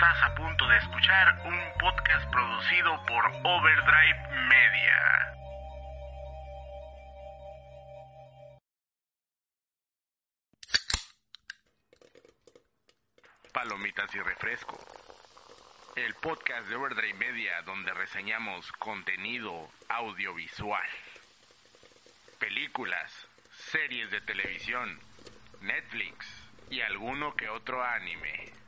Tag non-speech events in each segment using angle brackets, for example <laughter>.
Estás a punto de escuchar un podcast producido por Overdrive Media. Palomitas y refresco. El podcast de Overdrive Media donde reseñamos contenido audiovisual. Películas, series de televisión, Netflix y alguno que otro anime.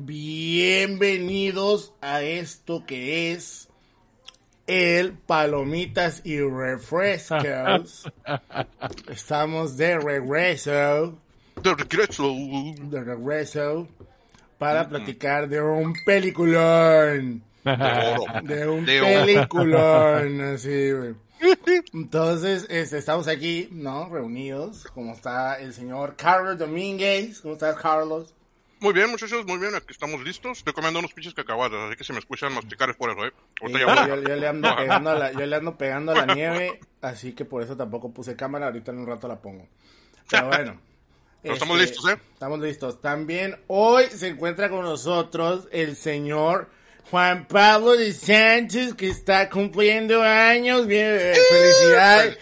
Bienvenidos a esto que es el Palomitas y Refrescos. <laughs> Estamos de regreso. De regreso. De regreso. Para platicar de un peliculón. De un De oro. peliculón. <laughs> Así, güey. Entonces, este, estamos aquí, ¿no? Reunidos. Como está el señor Carlos Domínguez. ¿Cómo estás, Carlos? Muy bien, muchachos, muy bien, aquí estamos listos. Estoy comiendo unos pinches cacahuates, así que si me escuchan masticar es por eso, ¿eh? Ahorita Sí, ya yo, voy. yo le ando pegando a la, yo le ando pegando a la nieve, así que por eso tampoco puse cámara, ahorita en un rato la pongo. Pero bueno. Pero estamos este, listos, ¿eh? Estamos listos. También hoy se encuentra con nosotros el señor Juan Pablo de Sánchez, que está cumpliendo años. Bien, eh, felicidades.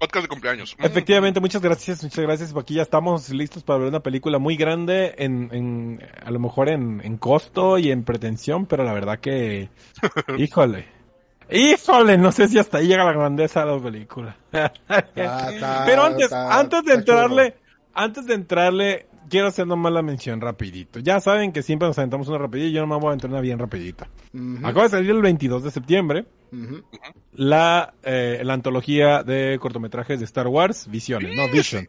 Podcast de cumpleaños. Efectivamente, muchas gracias, muchas gracias. Aquí ya estamos listos para ver una película muy grande, en, en a lo mejor en, en costo y en pretensión, pero la verdad que, <laughs> híjole, híjole, no sé si hasta ahí llega la grandeza de la película. está- <laughs> pero antes, está- antes de entrarle, antes de entrarle, quiero hacer nomás la mención rapidito. Ya saben que siempre nos aventamos una rapidita y yo nomás voy a aventar una bien rapidita. Acaba de salir el 22 de septiembre la, eh, la antología de cortometrajes de Star Wars, Visiones, no Vision,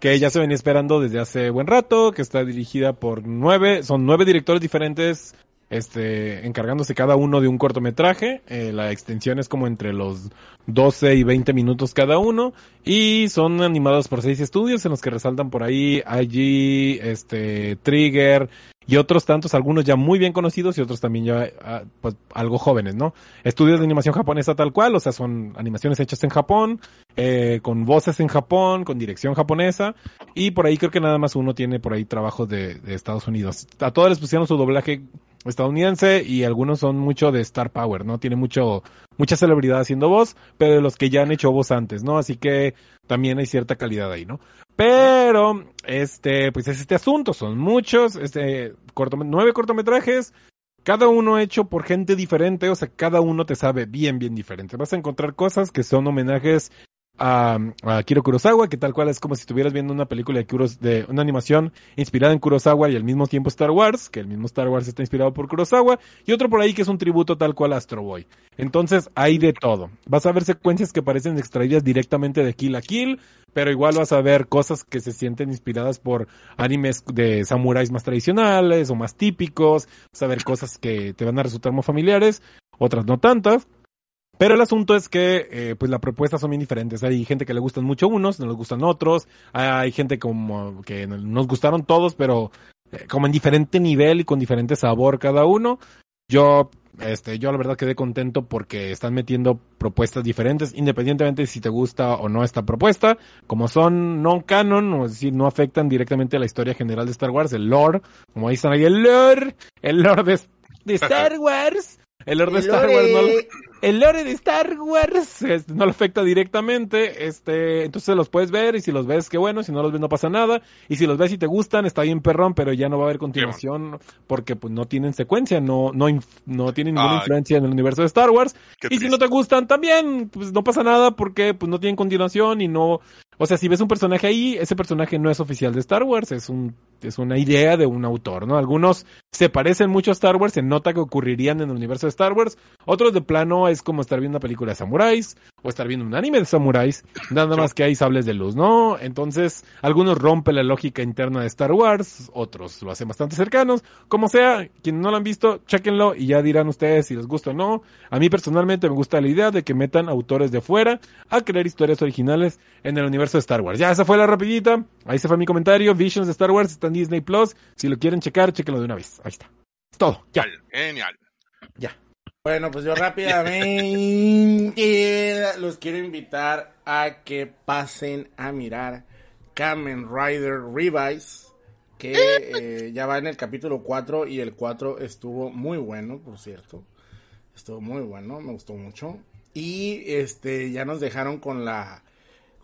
que ya se venía esperando desde hace buen rato, que está dirigida por nueve, son nueve directores diferentes, este, encargándose cada uno de un cortometraje, eh, la extensión es como entre los 12 y 20 minutos cada uno, y son animados por seis estudios en los que resaltan por ahí IG, este, Trigger, y otros tantos, algunos ya muy bien conocidos y otros también ya ah, pues, algo jóvenes, ¿no? Estudios de animación japonesa tal cual, o sea, son animaciones hechas en Japón, eh, con voces en Japón, con dirección japonesa, y por ahí creo que nada más uno tiene por ahí trabajos de, de Estados Unidos. A todos les pusieron su doblaje estadounidense y algunos son mucho de Star Power, ¿no? Tiene mucho, mucha celebridad haciendo voz, pero de los que ya han hecho voz antes, ¿no? Así que también hay cierta calidad ahí, ¿no? Pero, este, pues es este asunto, son muchos, este, nueve cortometrajes, cada uno hecho por gente diferente, o sea, cada uno te sabe bien, bien diferente. Vas a encontrar cosas que son homenajes a, a Akira Kurosawa, que tal cual es como si estuvieras viendo una película de, Kuros, de una animación inspirada en Kurosawa y al mismo tiempo Star Wars, que el mismo Star Wars está inspirado por Kurosawa, y otro por ahí que es un tributo tal cual a Astro Boy. Entonces, hay de todo. Vas a ver secuencias que parecen extraídas directamente de Kill a Kill, pero igual vas a ver cosas que se sienten inspiradas por animes de samuráis más tradicionales o más típicos, vas a ver cosas que te van a resultar muy familiares, otras no tantas. Pero el asunto es que, eh, pues, las propuestas son bien diferentes. Hay gente que le gustan mucho unos, no les gustan otros. Hay gente como que nos gustaron todos, pero eh, como en diferente nivel y con diferente sabor cada uno. Yo Este, yo la verdad quedé contento porque están metiendo propuestas diferentes, independientemente de si te gusta o no esta propuesta, como son non canon, o es decir, no afectan directamente a la historia general de Star Wars, el lore, como están ahí el lore, el lore de, de <laughs> Star Wars, el lore de El Star lore. Wars no, lo- el lore de Star Wars este, no lo afecta directamente, este, entonces los puedes ver y si los ves, qué bueno, si no los ves no pasa nada, y si los ves y te gustan, está bien perrón, pero ya no va a haber continuación porque pues no tienen secuencia, no, no, inf- no tienen ninguna Ay. influencia en el universo de Star Wars, y si no te gustan también, pues no pasa nada porque pues no tienen continuación y no, o sea, si ves un personaje ahí, ese personaje no es oficial de Star Wars, es un, es una idea de un autor, ¿no? Algunos se parecen mucho a Star Wars, se nota que ocurrirían en el universo de Star Wars, otros de plano es como estar viendo una película de samuráis, o estar viendo un anime de samuráis, nada más que hay sables de luz, ¿no? Entonces, algunos rompen la lógica interna de Star Wars, otros lo hacen bastante cercanos, como sea, quienes no lo han visto, chequenlo y ya dirán ustedes si les gusta o no. A mí personalmente me gusta la idea de que metan autores de fuera a crear historias originales en el universo de Star Wars. Ya, esa fue la rapidita, ahí se fue mi comentario, Visions de Star Wars está en Disney Plus, si lo quieren checar, chequenlo de una vez, ahí está. Es todo, ya. Genial. Bueno, pues yo <laughs> rápidamente los quiero invitar a que pasen a mirar Kamen Rider Revise, que eh, ya va en el capítulo 4 y el 4 estuvo muy bueno, por cierto. Estuvo muy bueno, me gustó mucho. Y este ya nos dejaron con la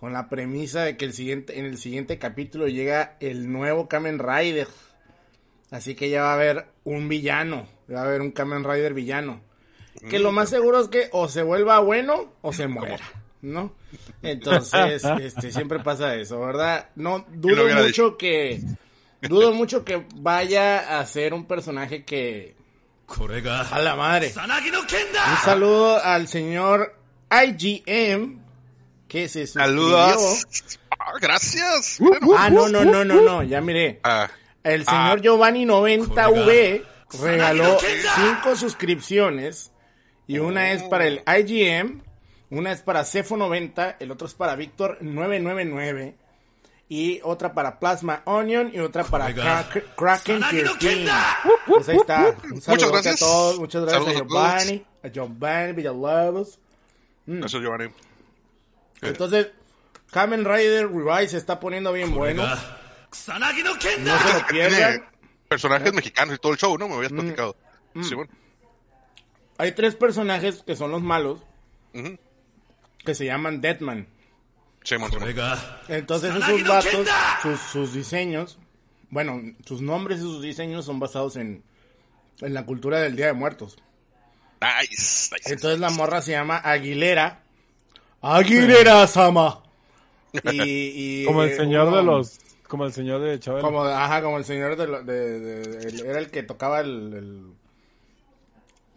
con la premisa de que el siguiente en el siguiente capítulo llega el nuevo Kamen Rider. Así que ya va a haber un villano, va a haber un Kamen Rider villano. Que lo más seguro es que o se vuelva bueno o se muera, ¿no? Entonces, <laughs> este, siempre pasa eso, ¿verdad? No, dudo mucho que, dudo mucho que vaya a ser un personaje que, a la madre. Un saludo al señor IGM, que se suscribió. Saludos. Ah, gracias. Bueno, Ah, no, no, no, no, no, ya miré. ah, El señor Giovanni 90V regaló cinco suscripciones y una es para el IGM, una es para Cefo90, el otro es para Víctor 999 y otra para Plasma Onion y otra para Crack- Kraken 13. Pues ahí está. Un saludo gracias. a todos, muchas gracias Saludos a. Giovanni, a Giovanni Villalobos. eso Giovanni. Entonces, Kamen Rider Revise se está poniendo bien bueno. No se lo <laughs> pierdan. personajes mexicanos y todo el show, ¿no? Me habías Mm. platicado. Sí, bueno. Hay tres personajes que son los malos, que se llaman Deadman. Simón, Simón. Entonces esos vatos, sus, sus diseños, bueno, sus nombres y sus diseños son basados en, en la cultura del Día de Muertos. Nice, nice. Entonces la morra se llama Aguilera. Aguilera Sama. Y, y, <laughs> Como el eh, señor de los, como el señor de Chabelo. Como, ajá, como el señor de, lo- de- de- de- el- era el que tocaba el, el-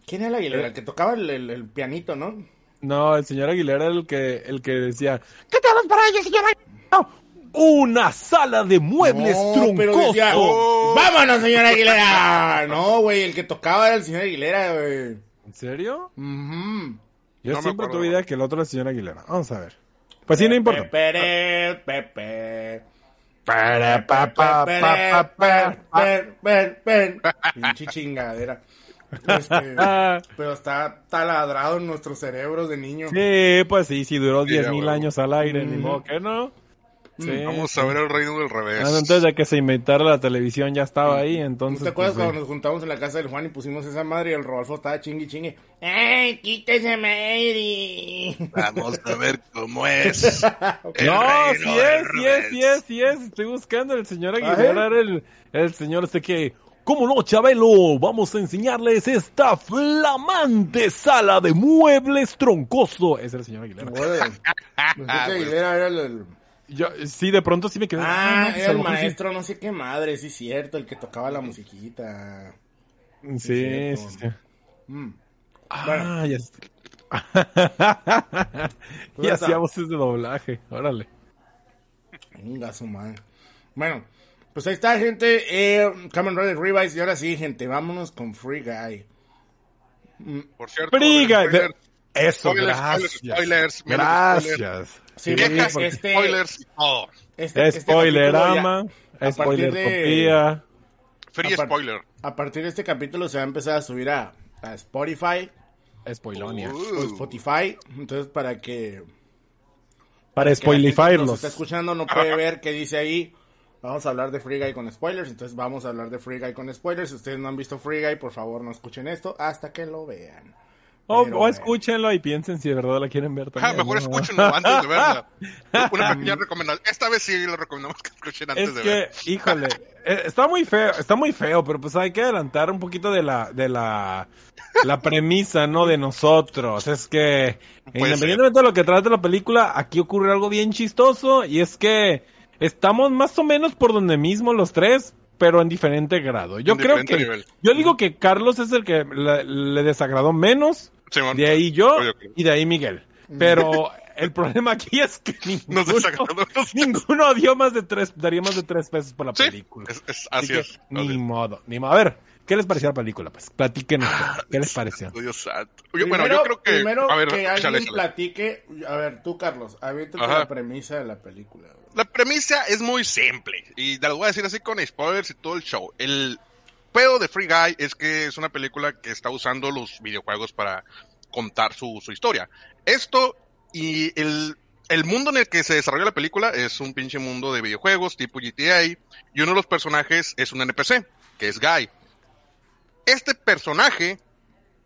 ¿Quién era el Aguilera? El que tocaba el, el- el pianito, ¿no? No, el señor Aguilera era el que, el que decía, ¿qué tenemos para ello, señor Aguilera? Una sala de muebles No, pero troncoso. decía, ¡Vámonos, señor Aguilera! No, güey, el que tocaba era el señor Aguilera, güey. ¿En serio? Ujú. Yo No siempre tuve idea que el otro el señor Aguilera. Vamos a ver. Pues sí, no importa. Pepe, Pepe. Pinche chingadera. Este, <laughs> pero está taladrado en nuestros cerebros de niño. Sí, pues sí, sí duró Sí, 10 ya, mil huevo. años al aire, ni modo que no. Sí. Vamos a ver el reino del revés. Ah, Antes de que se inventara la televisión ya estaba ahí, ¿No entonces. te acuerdas pues, cuando sí. nos juntamos en la casa del Juan y pusimos esa madre y el Rodolfo estaba chingue chingue? ¡Ey, quítese madre! Vamos a ver cómo es. <laughs> El No, reino sí del es, sí es, sí es, sí es. Estoy buscando el señor ¿Ah, Aguilera, era el, el señor este que... ¿Cómo no, Chabelo? Vamos a enseñarles esta flamante sala de muebles troncoso. Ese era el señor Aguilera. <laughs> Aguilera era el- el... Yo, sí, de pronto sí me quedé... Ah, pues, a era el sí- maestro, no sé qué madre, sí, cierto, el que tocaba la musiquita. Sí, sí, sí. Mm. Ah, ya <laughs> está. y hacía voces de doblaje, órale. Venga, su madre. Bueno, pues ahí está, gente. Eh, Kamen Rider Revise. Y ahora sí, gente, vámonos con Free Guy. Por cierto, Briga, spoiler, eso, spoilers, gracias. spoilers, Gracias. Sí, este, spoilers y todo. este, este Spoilerama, ya- a partir de- Aparte- spoiler. A partir de este capítulo se va a empezar a subir a, a Spotify Spoilonia. o Spotify. Entonces, para que Para nos spoilifierlos. está escuchando no puede ver qué dice ahí. Vamos a hablar de Free Guy con spoilers. Entonces, vamos a hablar de Free Guy con spoilers. Si ustedes no han visto Free Guy, por favor, no escuchen esto hasta que lo vean. O, Pero o bueno. escúchenlo y piensen si de verdad la quieren ver Ajá, también. mejor ¿no? escúchenlo antes de verla. <laughs> Una pequeña recomendación. Esta vez sí le recomendamos que escuchen antes Es de que, ver. híjole, eh, está muy feo, está muy feo, pero pues hay que adelantar un poquito de la, de la, la premisa, ¿no? De nosotros. Es que, Puede independientemente de lo que trate la película, aquí ocurre algo bien chistoso y es que estamos más o menos por donde mismo los tres, pero en diferente grado. Yo En creo que, nivel. yo digo que Carlos es el que le, le desagradó menos, Simón. de ahí yo y de ahí Miguel. Pero el problema aquí es que <laughs> Nos ninguno, desagradó. ninguno dio más de tres, daría más de tres pesos por la Sí, película. es- es- Así es. Ni así modo, ni modo. A ver, ¿qué les pareció la película? Pues platíquenos. ¿Qué les pareció? Dios santo. Oye, Primero, bueno, yo creo que. primero a ver, que échale, alguien échale. platique. A ver, tú, Carlos, aviéntate la premisa de la película. La premisa es muy simple. Y te lo voy a decir así con spoilers y todo el show. El pedo de Free Guy es que es una película que está usando los videojuegos para contar su, su historia. Esto y el, el mundo en el que se desarrolla la película es un pinche mundo de videojuegos tipo GTA. Y uno de los personajes es un NPC, que es Guy. Este personaje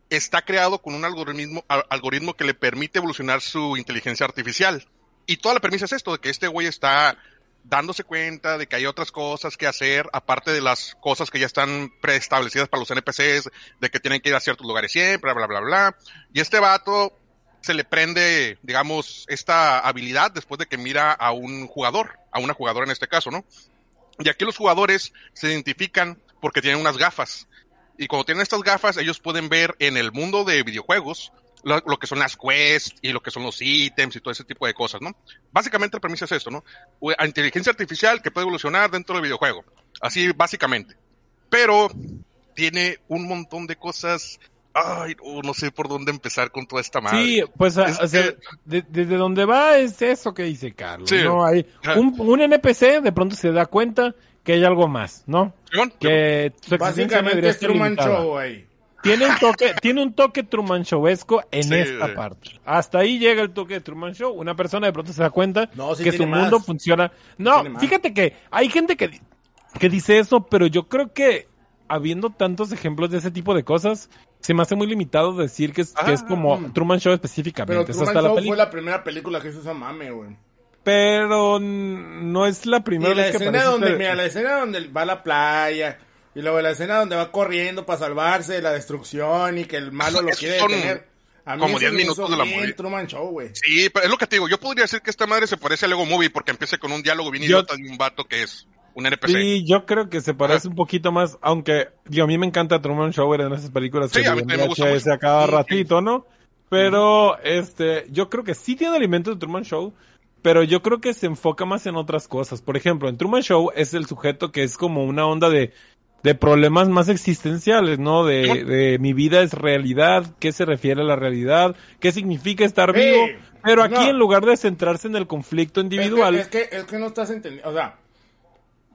está creado con un algoritmo, al- algoritmo que le permite evolucionar su inteligencia artificial. Y toda la premisa es esto, de que este güey está dándose cuenta de que hay otras cosas que hacer, aparte de las cosas que ya están preestablecidas para los NPCs, de que tienen que ir a ciertos lugares siempre, bla, bla, bla, bla. Y este vato se le prende, digamos, esta habilidad después de que mira a un jugador, a una jugadora en este caso, ¿no? Y aquí los jugadores se identifican porque tienen unas gafas. Y cuando tienen estas gafas, ellos pueden ver en el mundo de videojuegos lo, lo que son las quests y lo que son los ítems y todo ese tipo de cosas, ¿no? Básicamente la premisa es esto, ¿no? A inteligencia artificial que puede evolucionar dentro del videojuego. Así, básicamente. Pero tiene un montón de cosas. Ay, no, no sé por dónde empezar con toda esta madre. Sí, pues Es o sea, que- de- desde donde va es eso que dice Carlos. Sí. ¿no? Hay Ajá. un, un NPC de pronto se da cuenta que hay algo más, ¿no? Que su existencia Básicamente es Truman. Show, güey. Tiene un toque, tiene un toque Truman Showesco en Sí, esta güey. parte. Hasta ahí llega el toque de Truman Show. Una persona de pronto se da cuenta No, sí que su más. mundo funciona. No, fíjate que hay gente que, que dice eso, pero yo creo que habiendo tantos ejemplos de ese tipo de cosas, se me hace muy limitado decir que es, que es Ah, como mm. Truman Show Pero específicamente. Es Truman hasta la Show fue la primera película que hizo esa mame, güey. Pero no es la primera Y la vez que escena aparece donde, mira, la escena donde va a la playa, y luego la escena donde va corriendo para salvarse de la destrucción y que el malo lo quiere son detener. A mí como eso 10 me minutos de la movie. Truman Show, güey. Sí, pero es lo que te digo. Yo podría decir que esta madre se parece a Lego Movie porque empieza con un diálogo bien Yo- idiota de un vato que es un NPC. Sí, yo creo que se parece Ajá. un poquito más, aunque digo, a mí me encanta Truman Show era en esas películas Sí, que a mí me gusta mucho. a cada ratito, ¿no? Pero este, yo creo que sí tiene elementos de Truman Show, pero yo creo que se enfoca más en otras cosas. Por ejemplo, en Truman Show es el sujeto que es como una onda de de problemas más existenciales, ¿no? De, de mi vida es realidad, qué se refiere a la realidad, qué significa estar Sí, vivo. Pero aquí no. en lugar de centrarse en el conflicto individual, Es que, es que, es que no estás entendiendo. O sea,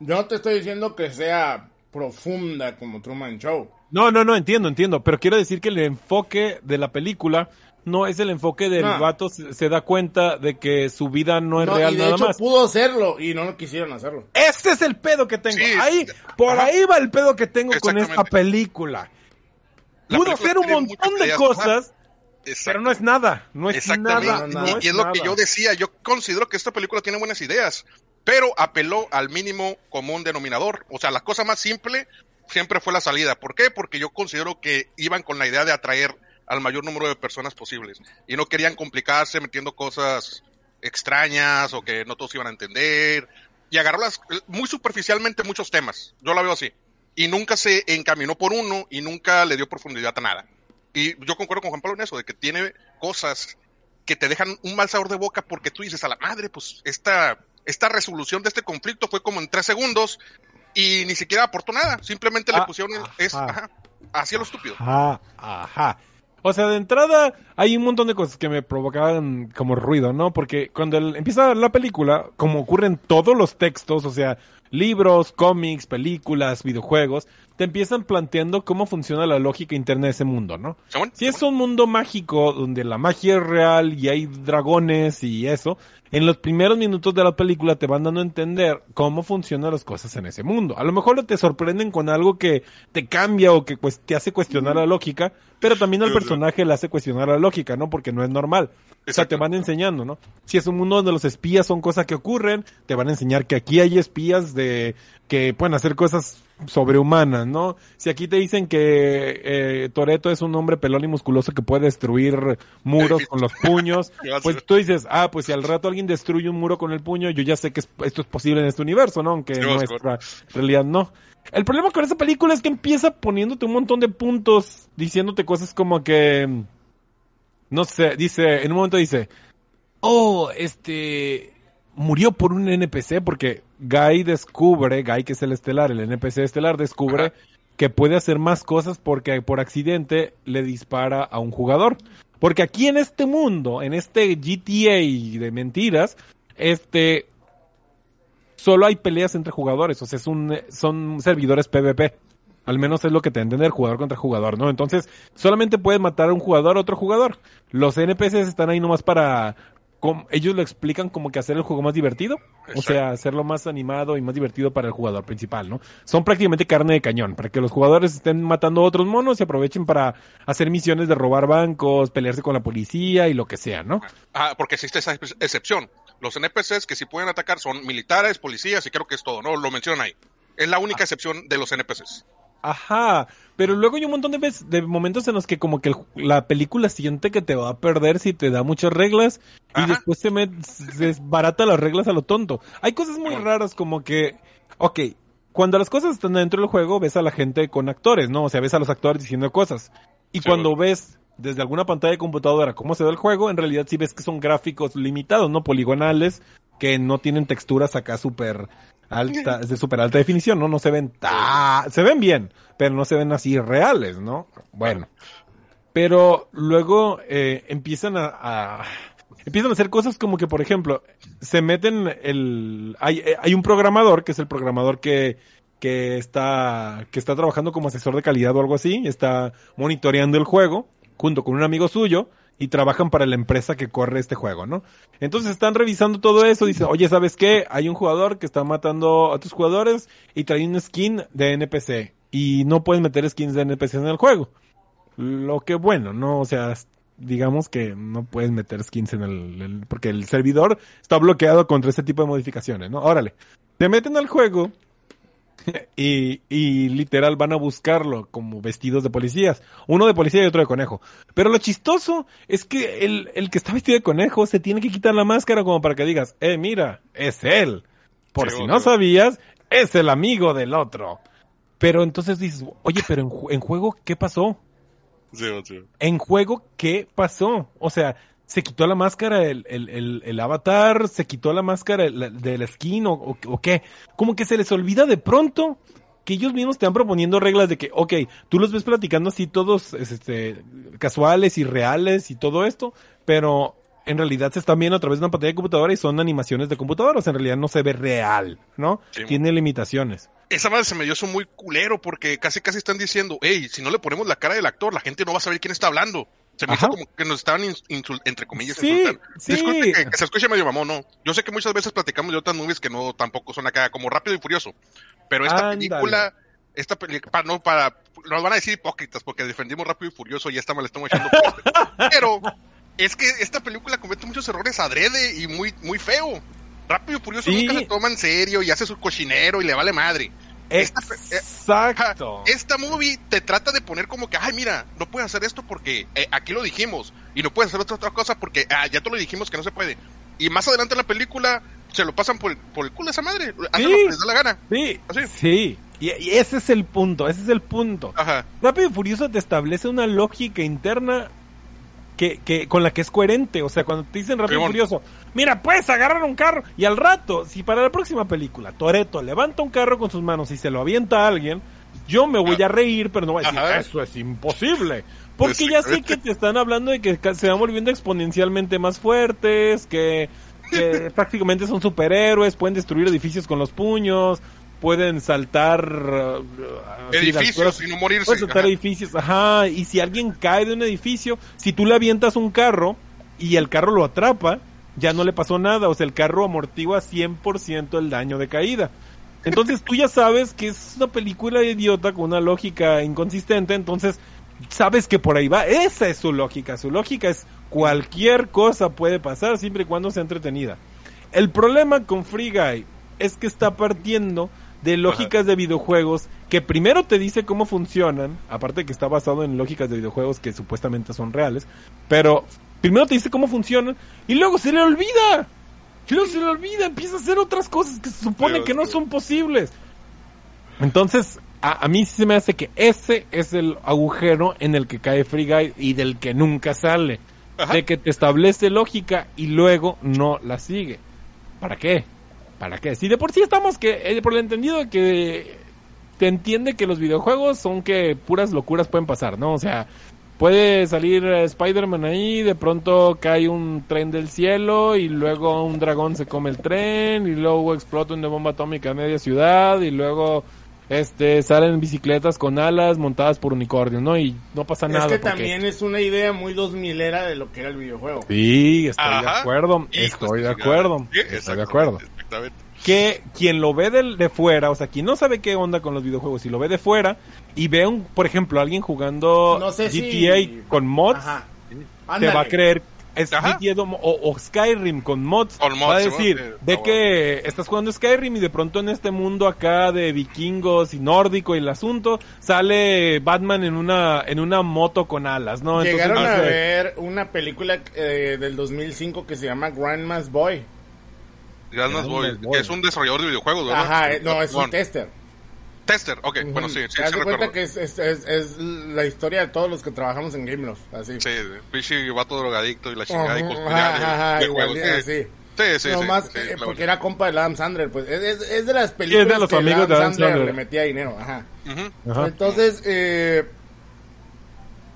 yo no te estoy diciendo que sea profunda como Truman Show. No, no, no, entiendo, entiendo, pero quiero decir que el enfoque de la película no es el enfoque del No. vato, se, se da cuenta de que su vida no es No, real y de nada hecho más. pudo hacerlo y no lo quisieron hacerlo. Este es el pedo que tengo. Sí. ahí, por Ajá. ahí va el pedo que tengo con esta película. La Pudo hacer un montón de cosas, pero no es nada, no es Exactamente. nada, no, no no, y es es lo que yo decía. Yo considero que esta película tiene buenas ideas, pero apeló al mínimo común denominador. O sea, la cosa más simple siempre fue la salida. ¿Por qué? Porque yo considero que iban con la idea de atraer al mayor número de personas posibles y no querían complicarse metiendo cosas extrañas o que no todos iban a entender y agarró las, muy superficialmente muchos temas. Yo la veo así. Y nunca se encaminó por uno y nunca le dio profundidad a nada. Y yo concuerdo con Juan Pablo en eso, de que tiene cosas que te dejan un mal sabor de boca porque tú dices a la madre, pues esta, esta resolución de este conflicto fue como en tres segundos y ni siquiera aportó nada. Simplemente Ah, le pusieron el- es, ajá. ajá, así a lo estúpido. Ajá, ajá. O sea, de entrada hay un montón de cosas que me provocaban como ruido, ¿no? Porque cuando el- empieza la película, como ocurren todos los textos, o sea, libros, cómics, películas, videojuegos, te empiezan planteando cómo funciona la lógica interna de ese mundo, ¿no? Si es un mundo mágico donde la magia es real y hay dragones y eso, en los primeros minutos de la película te van dando a entender cómo funcionan las cosas en ese mundo. A lo mejor te sorprenden con algo que te cambia o que te hace cuestionar la lógica, pero también al personaje le hace cuestionar la lógica, ¿no? Porque no es normal. O sea, te van enseñando, ¿no? Si es un mundo donde los espías son cosas que ocurren, te van a enseñar que aquí hay espías de que pueden hacer cosas sobrehumanas, ¿no? Si aquí te dicen que eh, Toreto es un hombre pelón y musculoso que puede destruir muros con los puños, <laughs> pues tú dices, ah, pues si al rato alguien destruye un muro con el puño, yo ya sé que es- esto es posible en este universo, ¿no? Aunque en nuestra realidad no. El problema con esta película es que empieza poniéndote un montón de puntos, diciéndote cosas como que, no sé, dice, en un momento dice, oh, este, murió por un NPC porque Guy descubre, Guy que es el estelar, el NPC estelar descubre Ajá. que puede hacer más cosas porque por accidente le dispara a un jugador. Porque aquí en este mundo, en este GTA de mentiras, este, solo hay peleas entre jugadores, o sea, es un, son servidores PvP. Al menos es lo que te entender jugador contra jugador, ¿no? Entonces, solamente puedes matar a un jugador a otro jugador. Los NPCs están ahí nomás para... ellos lo explican como que hacer el juego más divertido. O sea, hacerlo más animado y más divertido para el jugador principal, ¿no? Son prácticamente carne de cañón, para que los jugadores estén matando a otros monos y aprovechen para hacer misiones de robar bancos, pelearse con la policía y lo que sea, ¿no? Ah, porque existe esa ex- excepción. Los NPCs que sí pueden atacar son militares, policías y creo que es todo, ¿no? Lo mencionan ahí. Es la única excepción de los NPCs. Ajá, pero luego hay un montón de veces, de momentos en los que como que el- la película siente que te va a perder si te da muchas reglas y después se, se desbarata las reglas a lo tonto. Hay cosas muy raras como que, ok, cuando las cosas están dentro del juego ves a la gente con actores, ¿no? O sea, ves a los actores diciendo cosas. Y Sí, cuando ves desde alguna pantalla de computadora cómo se ve el juego, en realidad sí ves que son gráficos limitados, ¿no? Poligonales, que no tienen texturas acá súper alta, de súper alta definición, ¿no? No se ven ta- se ven bien, pero no se ven así reales, ¿no? Bueno. Pero luego eh, empiezan a, a- empiezan a hacer cosas como que, por ejemplo, se meten el hay, eh, hay un programador que es el programador que que está que está trabajando como asesor de calidad o algo así, está monitoreando el juego junto con un amigo suyo y trabajan para la empresa que corre este juego, ¿no? Entonces están revisando todo eso, dicen, oye, ¿sabes qué? Hay un jugador que está matando a tus jugadores y trae un skin de NPC y no puedes meter skins de NPC en el juego. Lo que bueno, ¿no? O sea, digamos que no puedes meter skins en el, porque el servidor está bloqueado contra ese tipo de modificaciones, ¿no? Órale. Te meten al juego y, y literal van a buscarlo como vestidos de policías. Uno de policía y otro de conejo. Pero lo chistoso es que el, el que está vestido de conejo se tiene que quitar la máscara como para que digas, eh, mira, es él. Por Sí, si no sabías, es el amigo del otro. Pero entonces dices, oye, pero en, en juego, ¿qué pasó? Sí, sí. en juego, ¿qué pasó? O sea, se quitó la máscara el, el, el, el avatar, se quitó la máscara el- de la skin o, o, o qué. Como que se les olvida de pronto que ellos mismos te van proponiendo reglas de que, ok, tú los ves platicando así todos este, casuales y reales y todo esto, pero en realidad se están viendo a través de una pantalla de computadora y son animaciones de computadora, o sea, en realidad no se ve real, ¿no? Sí, Tiene limitaciones. Esa madre se me dio eso muy culero porque casi casi están diciendo, hey, si no le ponemos la cara del actor, la gente no va a saber quién está hablando. Se me Ajá. hizo como que nos estaban ins- insul- entre comillas Sí, insultando. sí. Disculpe que, que se escuche medio mamón, no. Yo sé que muchas veces platicamos de otras movies que no tampoco son acá como Rápido y Furioso. Pero esta Ándale. película, esta película, para, no, para, nos van a decir hipócritas porque defendimos Rápido y Furioso y esta me la estamos echando. <laughs> Pero es que esta película comete muchos errores adrede y muy, muy feo. Rápido y Furioso Sí. nunca se toma en serio y hace su cochinero y le vale madre. Exacto. Esta movie te trata de poner como que, ay, mira, no puedes hacer esto porque eh, aquí lo dijimos. Y no puedes hacer otra, otra cosa porque ah, ya te lo dijimos que no se puede. Y más adelante en la película se lo pasan por el, por el culo a esa madre. Hacen Sí. lo que les da la gana. Sí, ¿Así? sí. Y, y ese es el punto, ese es el punto. Ajá. Rápido y Furioso te establece una lógica interna que, que con la que es coherente. O sea, cuando te dicen Rápido y. Furioso, mira, puedes agarrar un carro y al rato, si para la próxima película Toreto levanta un carro con sus manos y se lo avienta a alguien, yo me voy a reír, pero no voy a decir, Ajá. eso es imposible. Porque Pues, ya sé que te están hablando de que se van volviendo exponencialmente más fuertes, que, que <laughs> prácticamente son superhéroes, pueden destruir edificios con los puños. Pueden saltar uh, Edificios y no morirse. Pueden saltar Ajá. edificios, ajá, y si alguien cae de un edificio, si tú le avientas un carro y el carro lo atrapa, ya no le pasó nada, o sea, el carro amortigua 100% el daño de caída. Entonces tú ya sabes que es una película idiota con una lógica inconsistente, entonces sabes que por ahí va. Esa es su lógica. Su lógica es cualquier cosa puede pasar siempre y cuando sea entretenida. El problema con Free Guy es que está partiendo de lógicas de videojuegos que primero te dice cómo funcionan, aparte que está basado en lógicas de videojuegos que supuestamente son reales, pero primero te dice cómo funcionan y luego se le olvida. Y luego se le olvida, empieza a hacer otras cosas que se supone que no son posibles. Entonces, a, a mí sí se me hace que ese es el agujero en el que cae Free Guy y del que nunca sale. Ajá. De que te establece lógica y luego no la sigue. ¿Para qué? ¿Para qué? Si de por sí estamos que, eh, por el entendido de que te entiende que los videojuegos son que puras locuras pueden pasar, ¿no? O sea, puede salir eh, Spider-Man ahí, de pronto cae un tren del cielo y luego un dragón se come el tren y luego explota una bomba atómica en media ciudad y luego este salen bicicletas con alas montadas por unicornios, ¿no? Y no pasa Es nada. que porque- también es una idea muy 2000 era de lo que era el videojuego. Sí, estoy de acuerdo, estoy de acuerdo, Sí, estoy de acuerdo. Exactamente. que quien lo ve del- de, fuera, o sea, quien no sabe qué onda con los videojuegos y lo ve de fuera y ve un, por ejemplo, alguien jugando No sé GTA si... con mods, Ajá. te Ándale. va a creer es. GTA o, o Skyrim con mods, Con mods, va a decir, sí, ve está que estás jugando Skyrim y de pronto en este mundo acá de vikingos y nórdico y el asunto sale Batman en una en una moto con alas, ¿no? Entonces, Llegaron a dice, ver una película eh, del 2005 que se llama Grandma's Boy. Boy, Boy. es un desarrollador de videojuegos, ¿verdad? Ajá, eh, no, es un Bueno, tester. Tester, ok, bueno, sí, sí, Te das sí de cuenta recuerdo. que es, es, es, es la historia de todos los que trabajamos en Gameloft, así. Sí, pinche vato drogadicto y la chingada y Ajá, construía ajá, ajá, igual, juegos, sí. sí. Sí, sí, sí. Nomás sí, eh, claro. porque era compa de Adam Sandler, pues es, es, es de las películas de los que amigos Adam de Adam Sandler, Sandler. le metía dinero, ajá. Ujú. ajá. Entonces, eh,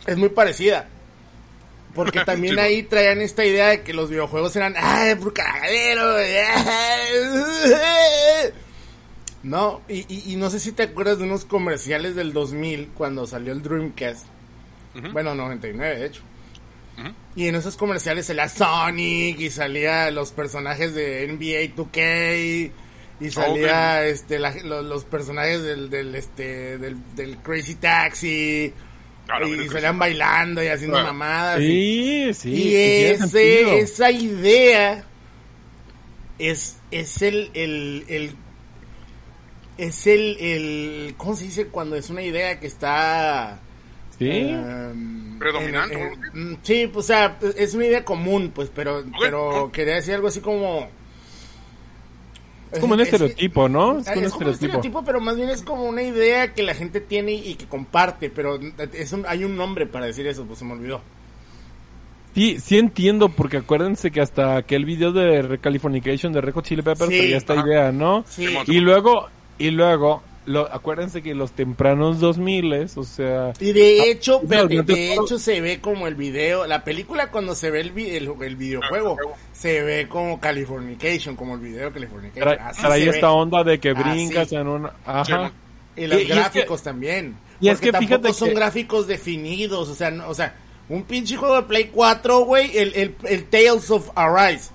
es muy parecida. Porque <laughs> también ahí traían esta idea de que los videojuegos eran, ¡ay, por cagadero! <laughs> No, y, y, y no sé si te acuerdas de unos comerciales del 2000 cuando salió el Dreamcast. Ujú. Bueno, 99 de hecho. Y en esos comerciales salía Sonic y salía los personajes de NBA 2K y salía este la- lo- los, personajes del del este del, del Crazy Taxi No, y salían bailando y haciendo mamadas. y- Sí, sí. y tiene ese, esa idea es, es el, el, el- es el, el, ¿cómo se dice? Cuando es una idea que está... Sí. em, Predominante, mm, sí, pues, o sea, es una idea común, pues, pero, pero quería decir algo así como... Es como un estereotipo, ¿no? Es Es, como un como un estereotipo. estereotipo, pero más bien es como una idea que la gente tiene y que comparte, pero es un- hay un nombre para decir eso, pues se me olvidó. Sí, sí entiendo, porque acuérdense que hasta aquel video de Recalifornication de Red Hot Chili Peppers Sí. traía esta idea, ¿no? Sí. Y luego, y luego, lo, acuérdense que los tempranos 2000 o sea, Y de hecho, no, espérate, no de hecho se ve como el video, la película cuando se ve el, vi- el, el videojuego, se ve como Californication, como el video Californication. tra- Así se ve. esta onda de que Así. brincas en una... Ajá. Y los Y- y es gráficos también. y es porque que tampoco fíjate son que- gráficos definidos, o sea, no- o sea, un pinche juego de Play 4, güey, el, el, el Tales of Arise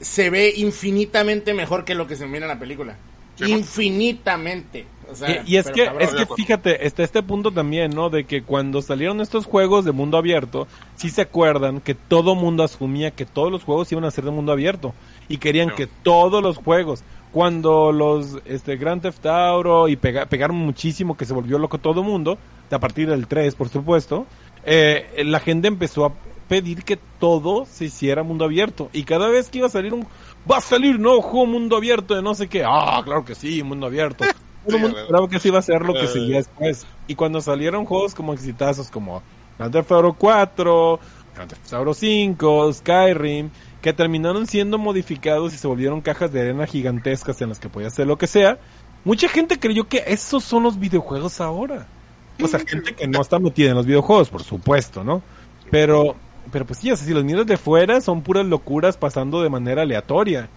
se ve infinitamente mejor que lo que se mira en la película. Sí, infinitamente. O sea, Y, y es que, cabrón. es que fíjate, está este punto también, ¿no? De que cuando salieron estos juegos de mundo abierto, sí se acuerdan que todo mundo asumía que todos los juegos iban a ser de mundo abierto. Y querían No. que todos los juegos, cuando los este, Grand Theft Auto y pega- pegaron muchísimo, que se volvió loco todo mundo, a partir del 3, por supuesto, eh, la gente empezó a pedir que todo se hiciera mundo abierto. Y cada vez que iba a salir un... Va a salir nuevo juego mundo abierto de no sé qué. Ah, claro que sí, mundo abierto. Todo el mundo esperaba que eso iba a ser lo que Eh. seguía después. Y cuando salieron juegos como exitazos como Grand Theft Auto 4, Grand Theft Auto 5, Skyrim, que terminaron siendo modificados y se volvieron cajas de arena gigantescas en las que podías hacer lo que sea, mucha gente creyó que esos son los videojuegos ahora. O sea, gente que no está metida en los videojuegos, por supuesto, ¿no? Pero, pero pues sí, o sea, si los miras de fuera son puras locuras pasando de manera aleatoria.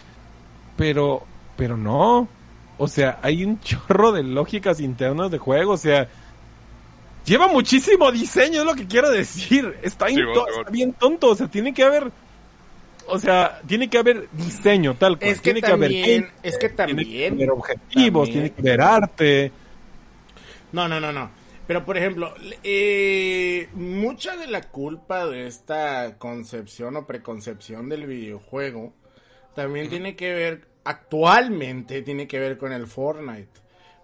Pero, pero no. O sea, hay un chorro de lógicas internas de juego, o sea, lleva muchísimo diseño, es lo que quiero decir. Está, bien, Sí, to- bueno, bueno. está bien tonto, o sea, tiene que haber, o sea, tiene que haber diseño, tal cual. Es que tiene que haber también, es que tiene que también. haber objetivos, también. tiene que haber arte. No, no, no, no. Pero por ejemplo, eh, mucha de la culpa de esta concepción o preconcepción del videojuego también tiene que ver, actualmente tiene que ver con el Fortnite.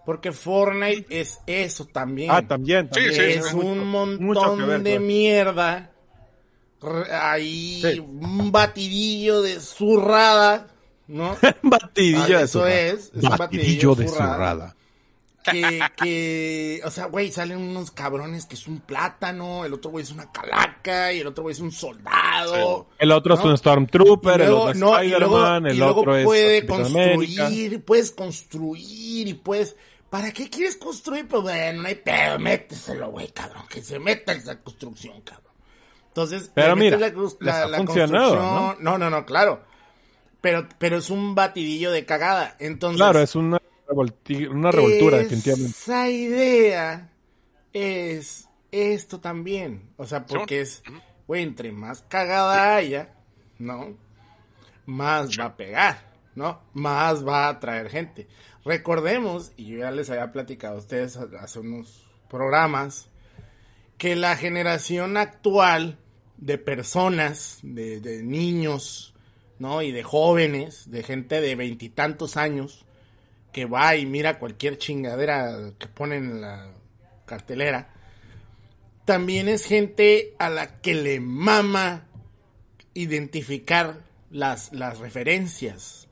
Porque Fortnite es eso también. Ah, también, Sí, también. sí, es sí, un mucho montón ver, de claro. mierda. Ahí Sí. un batidillo de zurrada, ¿no? <laughs> batidillo Ah, de eso zurrada. es, es un batidillo de zurrada. zurrada. Que, que, o sea, güey, salen unos cabrones que es un plátano, el otro güey es una calaca y el otro güey es un soldado. El otro es un Stormtrooper, luego- el otro es no, Spider-Man, el luego otro es puede América. construir, puedes construir y puedes... ¿Para qué quieres construir? Pues bueno, no hay pedo, méteselo, güey, cabrón, que se meta esa construcción, cabrón. Entonces, Pero mira, la, la- la construcción- ¿no? no, no, claro. Pero, pero es un batidillo de cagada. Entonces, Claro, es una, una revoltura, definitivamente. esa idea es esto también. O sea, porque es, güey, entre más cagada haya, ¿no? Más va a pegar, ¿no? Más va a atraer gente. Recordemos, y yo ya les había platicado a ustedes hace unos programas, que la generación actual de personas, de, de niños, ¿no? Y de jóvenes, de gente de veintitantos años, que va y mira cualquier chingadera que ponen en la cartelera, también es gente a la que le mama identificar las, las referencias,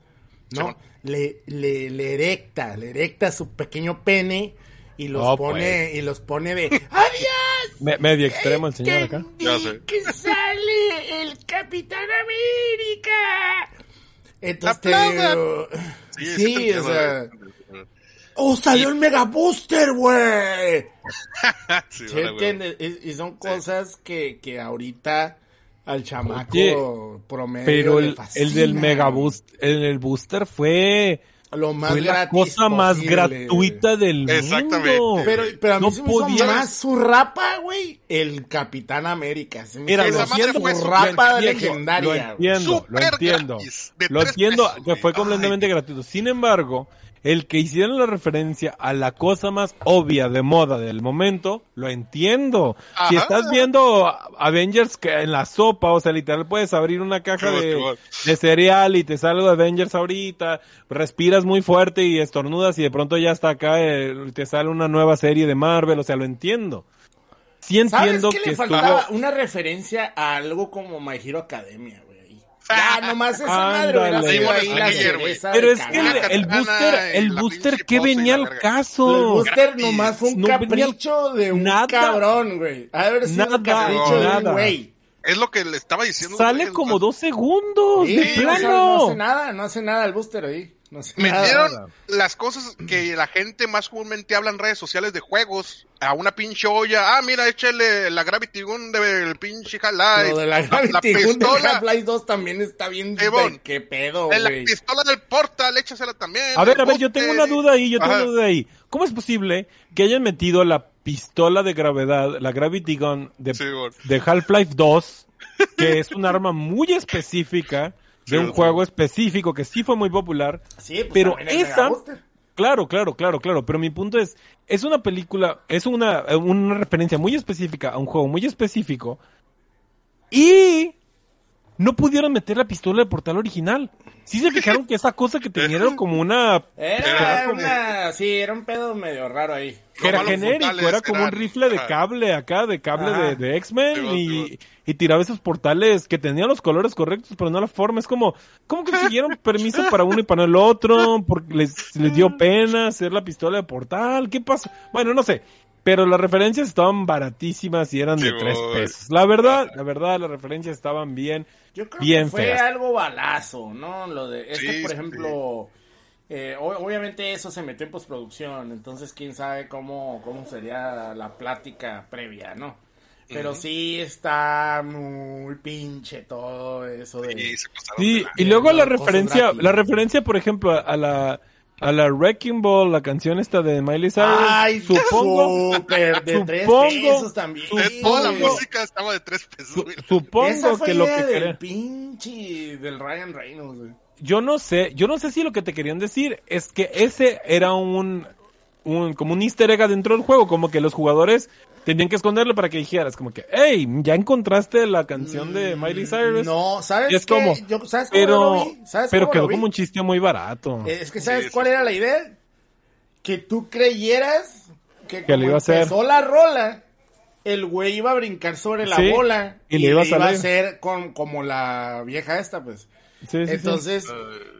¿no? Sí. Le, le, le erecta, le erecta su pequeño pene y los Oh, pone, pues. y los pone de <laughs> ¡Adiós! Me- medio extremo el señor acá. Ya sé. que sale el Capitán América. Entonces, te digo, Sí, sí, o sea. ¡oh, salió el Mega Booster, güey! Sí, <laughs> ¿Sí vale, güey. entiendes? Y, y son cosas que, que ahorita al chamaco Oye, promedio Pero le el, fascina. el del Mega Boost, el, el Booster fue, Lo más fue la cosa más gratuita del Exactamente. mundo. Pero, pero a mí No se me hizo podía- más su rapa, güey, el Capitán América. Se me Mira, hizo lo esa madre entiendo, fue su su- rapa lo entiendo, legendaria. Lo güey. entiendo, lo entiendo. Lo entiendo pesos, que fue completamente Ay. gratuito. Sin embargo, el que hicieron la referencia a la cosa más obvia de moda del momento, lo entiendo. Si estás viendo Avengers que en la sopa, o sea, literal puedes abrir una caja de, cereal y te sale de Avengers ahorita, respiras muy fuerte y estornudas y de pronto ya está acá, eh, te sale una nueva serie de Marvel, o sea, lo entiendo. Sí ¿Sabes entiendo qué que le faltaba? estuvo... Una referencia a algo como My Hero Academia, güey. Ya, nomás esa madre ahí la Pero es que el, booster, el booster, ¿qué venía al caso? El booster Gratis. nomás fue un No venía- capricho de un nada. cabrón, güey. De haber sido Nada, un capricho de un nada. güey. Es lo que le estaba diciendo. Sale como dos segundos, Sí, de o sea, plano. no hace nada, no hace nada el booster ahí. No nada. Metieron las cosas que la gente más comúnmente habla en redes sociales de juegos a una pinche olla. Ah, mira, échale la Gravity Gun del pinche Half-Life. Lo de la la Gravity Gun de pistola, Half-Life 2 también está bien qué pedo, de la pistola del Portal, échasela también. A ver, a ver, yo tengo una duda ahí, yo tengo Ajá. una duda ahí. ¿Cómo es posible que hayan metido la pistola de gravedad, la Gravity Gun de, Sí, de Half-Life 2, que es un arma muy específica, de un juego específico que sí fue muy popular? Sí, pues pero esa. Claro, claro, claro, claro. Pero mi punto es, es una película, es una, una referencia muy específica a un juego muy específico. Y no pudieron meter la pistola de portal original. Sí se fijaron que esa cosa que tenían era como una... Era una, sí, era un pedo medio raro ahí. Era genérico, era como un rifle de cable acá, de cable Ajá. de, de X-Men y, y tiraba esos portales que tenían los colores correctos, pero no la forma. Es como, ¿cómo consiguieron permiso para uno y para el otro? Porque les, les dio pena hacer la pistola de portal. ¿Qué pasó? Bueno, no sé. Pero las referencias estaban baratísimas y eran de tres pesos. La verdad, la verdad, las referencias estaban bien. Yo creo Bien que fue feas. algo balazo, ¿no? Lo de, es que por sí. ejemplo, eh, obviamente eso se metió en postproducción, entonces quién sabe cómo, cómo sería la plática previa, ¿no? Pero sí está muy pinche todo eso de... Y se pasaron Sí, de la- y luego la referencia, gratis. la referencia, por ejemplo, a la a la Wrecking Ball, la canción esta de Miley Cyrus. Ay, supongo, súper, de tres supongo- pesos también. De toda la Supongo- música estaba de tres pesos, su- güey. Esa supongo fue que lo que del pinche del Ryan Reynolds, güey. yo no sé, yo no sé si lo que te querían decir es que ese era un, un como un easter egg dentro del juego, como que los jugadores tenían que esconderlo para que dijeras como que, hey, ya encontraste la canción de Miley Cyrus. Mm, No, ¿sabes Y es qué? como, Yo, ¿sabes cómo pero, lo vi? ¿Sabes pero cómo quedó lo vi? como un chiste muy barato. Eh, Es que ¿sabes Sí, cuál era la idea? Que tú creyeras que, Que le como iba a hacer. empezó la rola, el güey iba a brincar sobre la Sí, bola y le iba a iba a salir. hacer con, como la vieja esta, pues. Sí, sí, sí. Entonces,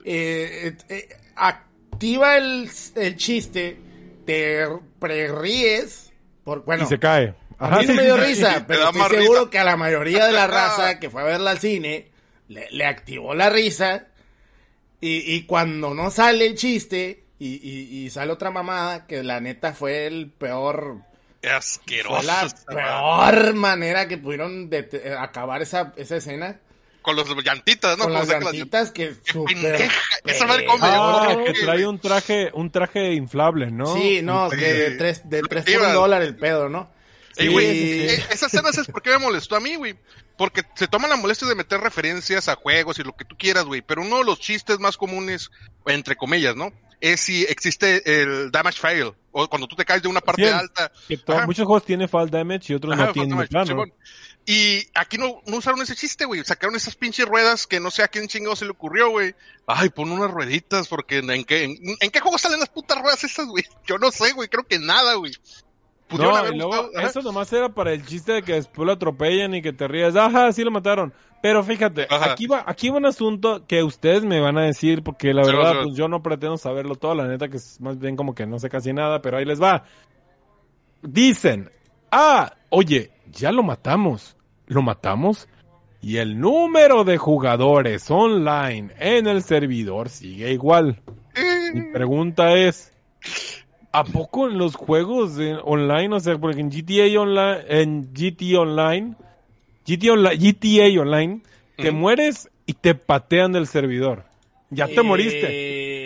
eh, eh, eh, activa el, el chiste, te preríes, por, bueno, y se cae. a Ajá, no sí, me dio sí, risa, pero estoy seguro risa. que a la mayoría de la <laughs> raza que fue a verla al cine le, le activó la risa y, y cuando no sale el chiste y, y- y sale otra mamada que la neta fue el peor, Asqueroso. fue la peor manera que pudieron de, de acabar esa, esa escena Con los llantitas, ¿no? con las llantitas que. Esa madre cómo me Ah, llegó, que trae un traje, un traje inflable, ¿no? Sí, no, Sí. que de tres, de tres por Activa. un dólar el pedo, ¿no? Ey, güey, Sí. eh, esa escena es por qué me molestó a mí, güey. Porque se toman la molestia de meter referencias a juegos y lo que tú quieras, güey. Pero uno de los chistes más comunes, entre comillas, ¿no? Es si existe el damage fail. O cuando tú te caes de una parte Sí, alta. Ajá. muchos juegos tienen fall damage y otros Ajá, no tienen. Simón. Y aquí no, no usaron ese chiste, güey. Sacaron esas pinches ruedas que no sé a quién chingado se le ocurrió, güey. Ay, pon unas rueditas, porque ¿en qué, en, en qué juego salen las putas ruedas esas, güey? <laughs> Yo no sé, güey. Creo que nada, güey. No, y luego, eso nomás era para el chiste de que después lo atropellan y que te ríes. Ajá, sí lo mataron. Pero fíjate, Ajá. aquí va, aquí va un asunto que ustedes me van a decir, porque la Sí, verdad, sí. pues yo no pretendo saberlo todo, la neta que es más bien como que no sé casi nada, pero ahí les va. Dicen, ah, oye, ya lo matamos. ¿Lo matamos? Y el número de jugadores online en el servidor sigue igual. Mi pregunta es, ¿a poco en los juegos de- online, o sea, porque en GTA Online, en GT Online, GT Online, GTA Online, te mueres y te patean del servidor. Ya te moriste.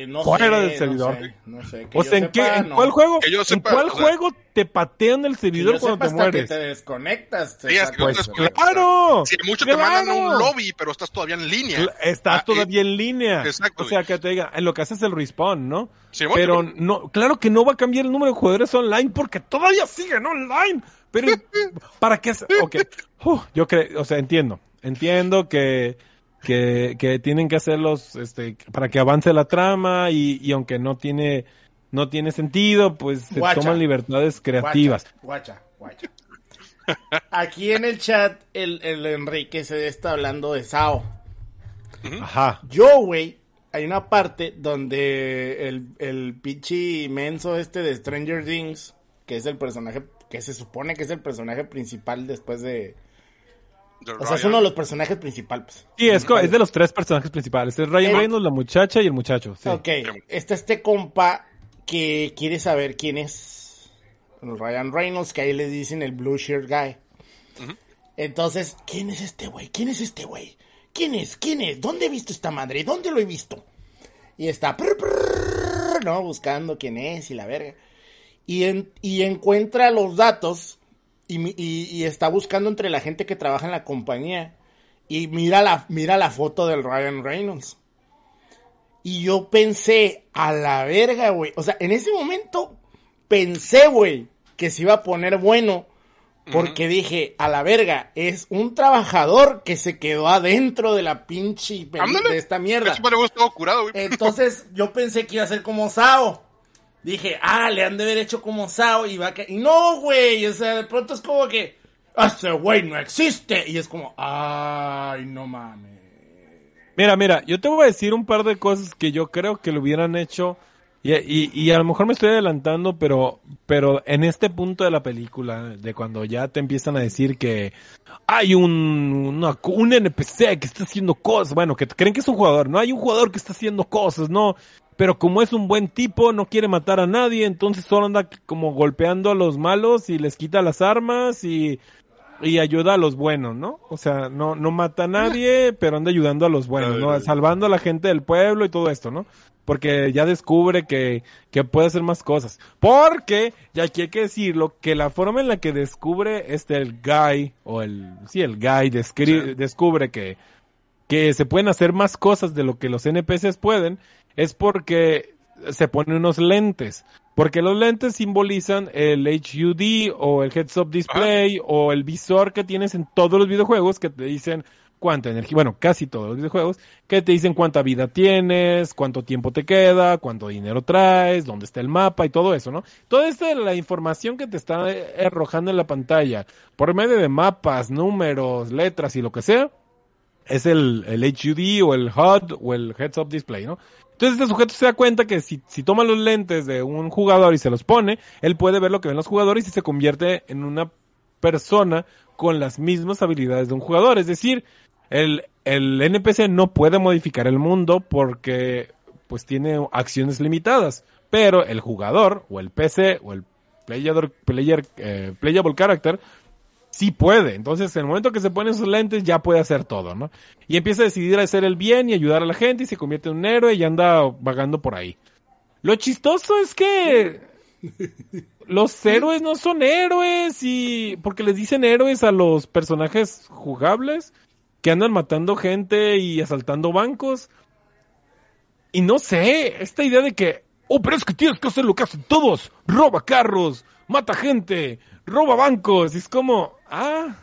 Eh, no Fuera sé, del servidor. No sé, no sé, O sea, ¿en, qué, sepa, ¿en no. cuál juego? Que yo ¿En cuál o sea, juego te patean Que servidor yo cuando sepa te hasta que mueres? te desconectas. te Sí, es que Pues te desconectas. claro. Si mucho te mandan a un lobby, pero estás todavía en línea. Estás Ah, todavía en línea. exacto, O sea, que te diga, en lo que haces el respawn, ¿no? Sí, bueno, pero no, claro que no va a cambiar el número de jugadores online porque todavía siguen online. Pero, ¿para qué? Ok. <laughs> Uf, yo creo, o sea, entiendo. Entiendo que, que, que tienen que hacerlos, este, para que avance la trama y, y aunque no tiene, no tiene sentido, pues se Guacha. toman libertades creativas. Guacha, guacha. Aquí en el chat, el, el Enrique se está hablando de Sao. Ajá. Yo, güey, hay una parte donde el, el pinche menso este de Stranger Things, que es el personaje, que se supone que es el personaje principal después de... O sea, es uno de los personajes principales. Sí, es, es de los tres personajes principales. Es Ryan Reynolds, la muchacha y el muchacho. Sí. Ok, está este compa que quiere saber quién es Ryan Reynolds, que ahí le dicen el Blue Shirt Guy. Entonces, ¿quién es este güey? ¿Quién es este güey? ¿Quién es? ¿Quién es? ¿Dónde he visto esta madre? ¿Dónde lo he visto? Y está, prr, prr, no, buscando quién es y la verga. Y, en- y encuentra los datos y, y- y está buscando entre la gente que trabaja en la compañía. Y mira la, mira la foto del Ryan Reynolds. Y yo pensé, a la verga, güey. O sea, en ese momento pensé, güey, que se iba a poner bueno. Porque dije, a la verga, es un trabajador que se quedó adentro de la pinche de esta mierda. Curado, güey. Entonces yo pensé que iba a ser como Sao. Dije, ah, le han de haber hecho como Sao y va a que... Y no, güey, o sea, de pronto es como que... Ese güey no existe. Y es como, ay, no mames. Mira, mira, yo te voy a decir un par de cosas que yo creo que lo hubieran hecho. Y, y, y a lo mejor me estoy adelantando, pero, pero en este punto de la película, de cuando ya te empiezan a decir que hay un, una- un NPC que está haciendo cosas, bueno, que creen que es un jugador, no hay un jugador que está haciendo cosas, no, pero como es un buen tipo, no quiere matar a nadie, entonces solo anda como golpeando a los malos y les quita las armas y, y ayuda a los buenos, ¿no? O sea, no, no mata a nadie, pero anda ayudando a los buenos, ¿no? Salvando a la gente del pueblo y todo esto, ¿no? porque ya descubre que, que puede hacer más cosas. Porque, ya aquí hay que decirlo, que la forma en la que descubre este el guy, o el, sí, el guy descubre que, que se pueden hacer más cosas de lo que los NPCs pueden, es porque se ponen unos lentes. Porque los lentes simbolizan el HUD o el Heads Up Display o el visor que tienes en todos los videojuegos que te dicen cuánta energía, bueno, casi todos los videojuegos, que te dicen cuánta vida tienes, cuánto tiempo te queda, cuánto dinero traes, dónde está el mapa y todo eso, ¿no? Toda esta la información que te está arrojando en la pantalla por medio de mapas, números, letras y lo que sea, es el, el HUD o el HUD o el Heads Up Display, ¿no? Entonces este sujeto se da cuenta que si, si toma los lentes de un jugador y se los pone, él puede ver lo que ven los jugadores y se convierte en una persona con las mismas habilidades de un jugador. Es decir, el, el NPC no puede modificar el mundo porque pues tiene acciones limitadas. Pero el jugador, o el PC, o el player, player, eh, playable character, sí puede. Entonces, en el momento que se pone sus lentes, ya puede hacer todo, ¿no? Y empieza a decidir hacer el bien y ayudar a la gente y se convierte en un héroe y anda vagando por ahí. Lo chistoso es que <laughs> los héroes no son héroes y porque les dicen héroes a los personajes jugables que andan matando gente y asaltando bancos. Y no sé, esta idea de que, oh, pero es que tienes que hacer lo que hacen todos, roba carros, mata gente, roba bancos, y es como, ah,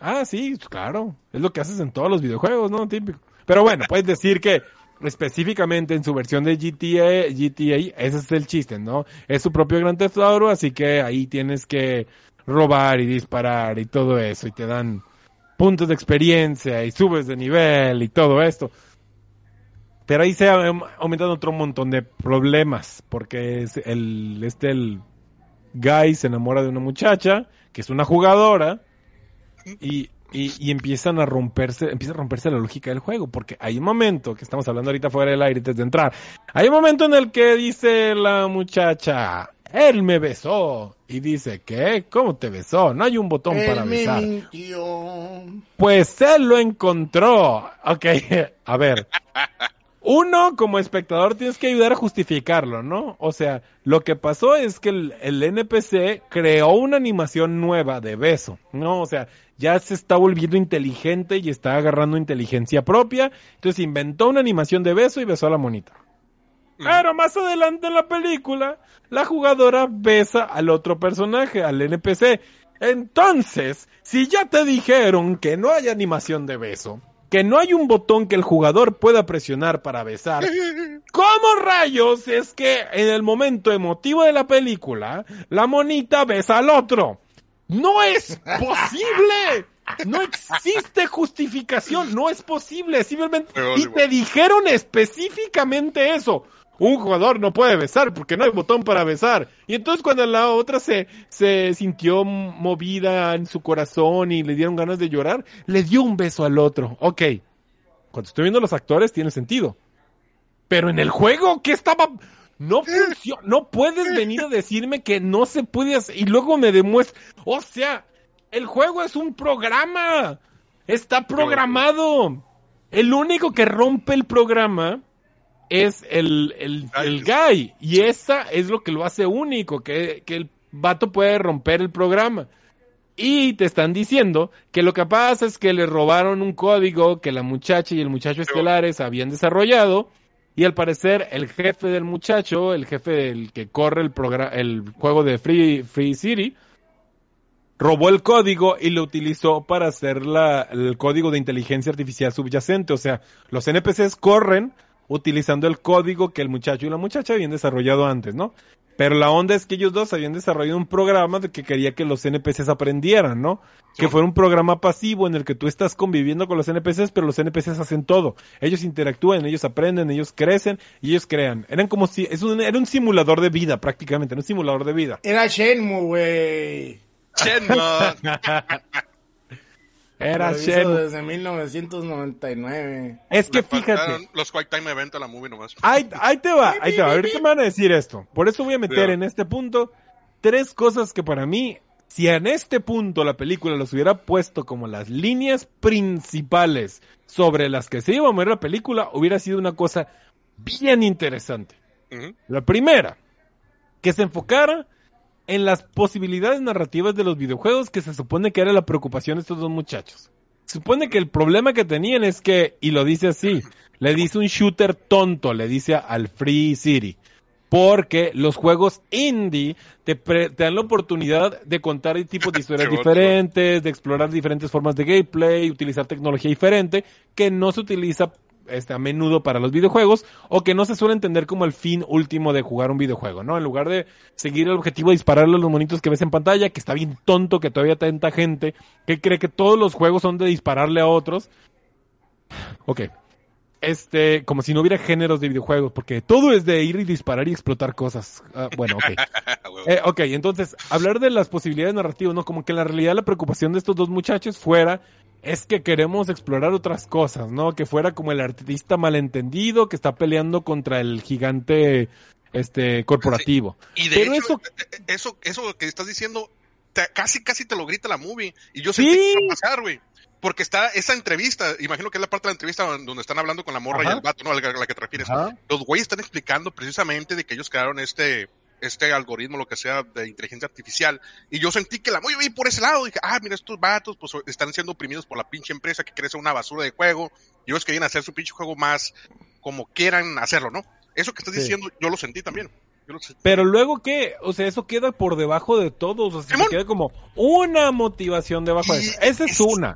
ah, sí, claro, es lo que haces en todos los videojuegos, ¿no? Típico. Pero bueno, puedes decir que específicamente en su versión de GTA, GTA, ese es el chiste, ¿no? Es su propio Gran Theft Auto, así que ahí tienes que robar y disparar y todo eso, y te dan puntos de experiencia y subes de nivel y todo esto. Pero ahí se ha aumentado otro montón de problemas, porque es el, este, el guy se enamora de una muchacha, que es una jugadora, y, y, y empiezan a romperse, empieza a romperse la lógica del juego, porque hay un momento, que estamos hablando ahorita fuera del aire antes de entrar, hay un momento en el que dice la muchacha, él me besó, y dice, ¿qué? ¿Cómo te besó? No hay un botón para me besar. mintió. Pues él lo encontró. Ok, <laughs> a ver. Uno, como espectador, tienes que ayudar a justificarlo, ¿no? O sea, lo que pasó es que el, el NPC creó una animación nueva de beso, ¿no? O sea, ya se está volviendo inteligente y está agarrando inteligencia propia. Entonces inventó una animación de beso y besó a la monita. Pero más adelante en la película, la jugadora besa al otro personaje, al NPC. Entonces, si ya te dijeron que no hay animación de beso, que no hay un botón que el jugador pueda presionar para besar, <laughs> ¿cómo rayos es que en el momento emotivo de la película, la monita besa al otro? ¡No es posible! No existe justificación, no es posible, simplemente... Y te dijeron específicamente eso. Un jugador no puede besar porque no hay botón para besar. Y entonces cuando la otra se, se sintió movida en su corazón y le dieron ganas de llorar, le dio un beso al otro. Ok. Cuando estoy viendo los actores tiene sentido. Pero en el juego, ¿qué estaba? No funciona. No puedes venir a decirme que no se puede hacer. Y luego me demuestra. O sea, el juego es un programa. Está programado. El único que rompe el programa es el, el, el guy. Y esa es lo que lo hace único. Que, que el vato puede romper el programa. Y te están diciendo que lo que pasa es que le robaron un código que la muchacha y el muchacho estelares habían desarrollado. Y al parecer el jefe del muchacho, el jefe del que corre el programa, el juego de Free, Free City, robó el código y lo utilizó para hacer la, el código de inteligencia artificial subyacente. O sea, los NPCs corren utilizando el código que el muchacho y la muchacha habían desarrollado antes, ¿no? Pero la onda es que ellos dos habían desarrollado un programa de que quería que los NPCs aprendieran, ¿no? Que fuera un programa pasivo en el que tú estás conviviendo con los NPCs, pero los NPCs hacen todo. Ellos interactúan, ellos aprenden, ellos crecen y ellos crean. Eran como si, es un, era un simulador de vida prácticamente, era un simulador de vida. Era Shenmue, güey. Shenmue. <laughs> Era Lo hizo Shenmue. desde 1999. Es que Le fíjate. Los Quick Time Event a la movie nomás. Ahí, ahí te va, ahí te va. Ahorita me van a decir esto. Por eso voy a meter en este punto tres cosas que para mí, si en este punto la película los hubiera puesto como las líneas principales sobre las que se iba a mover la película, hubiera sido una cosa bien interesante. La primera, que se enfocara en las posibilidades narrativas de los videojuegos que se supone que era la preocupación de estos dos muchachos. Se supone que el problema que tenían es que, y lo dice así, le dice un shooter tonto, le dice al Free City. Porque los juegos indie te, pre- te dan la oportunidad de contar tipos de <laughs> historias diferentes, de explorar diferentes formas de gameplay, utilizar tecnología diferente, que no se utiliza este, a menudo para los videojuegos, o que no se suele entender como el fin último de jugar un videojuego, ¿no? En lugar de seguir el objetivo de dispararle a los monitos que ves en pantalla, que está bien tonto que todavía tanta gente que cree que todos los juegos son de dispararle a otros. Ok. Este, como si no hubiera géneros de videojuegos, porque todo es de ir y disparar y explotar cosas. Ah, bueno, ok. <laughs> Eh, ok, entonces, hablar de las posibilidades narrativas, ¿no? Como que en la realidad la preocupación de estos dos muchachos fuera, es que queremos explorar otras cosas, ¿no? Que fuera como el artista malentendido que está peleando contra el gigante, este, corporativo. Y de Pero hecho, eso- eh, eso, eso que estás diciendo, te- casi, casi te lo grita la movie. Y yo Sí. sentí que iba a pasar, güey. Porque está esa entrevista, imagino que es la parte de la entrevista donde están hablando con la morra Ajá. y el vato, ¿no? A la, a la que te refieres. Ajá. Los güeyes están explicando precisamente de que ellos crearon este, este algoritmo, lo que sea, de inteligencia artificial. Y yo sentí que la ir por ese lado. Dije, ah, mira, estos vatos, pues están siendo oprimidos por la pinche empresa que hacer una basura de juego. Y ellos querían hacer su pinche juego más como quieran hacerlo, ¿no? Eso que estás Sí. diciendo, yo lo sentí también. Yo lo sentí. Pero luego qué, o sea, eso queda por debajo de todos, o sea, se queda como una motivación debajo de eso. Esa es es- una.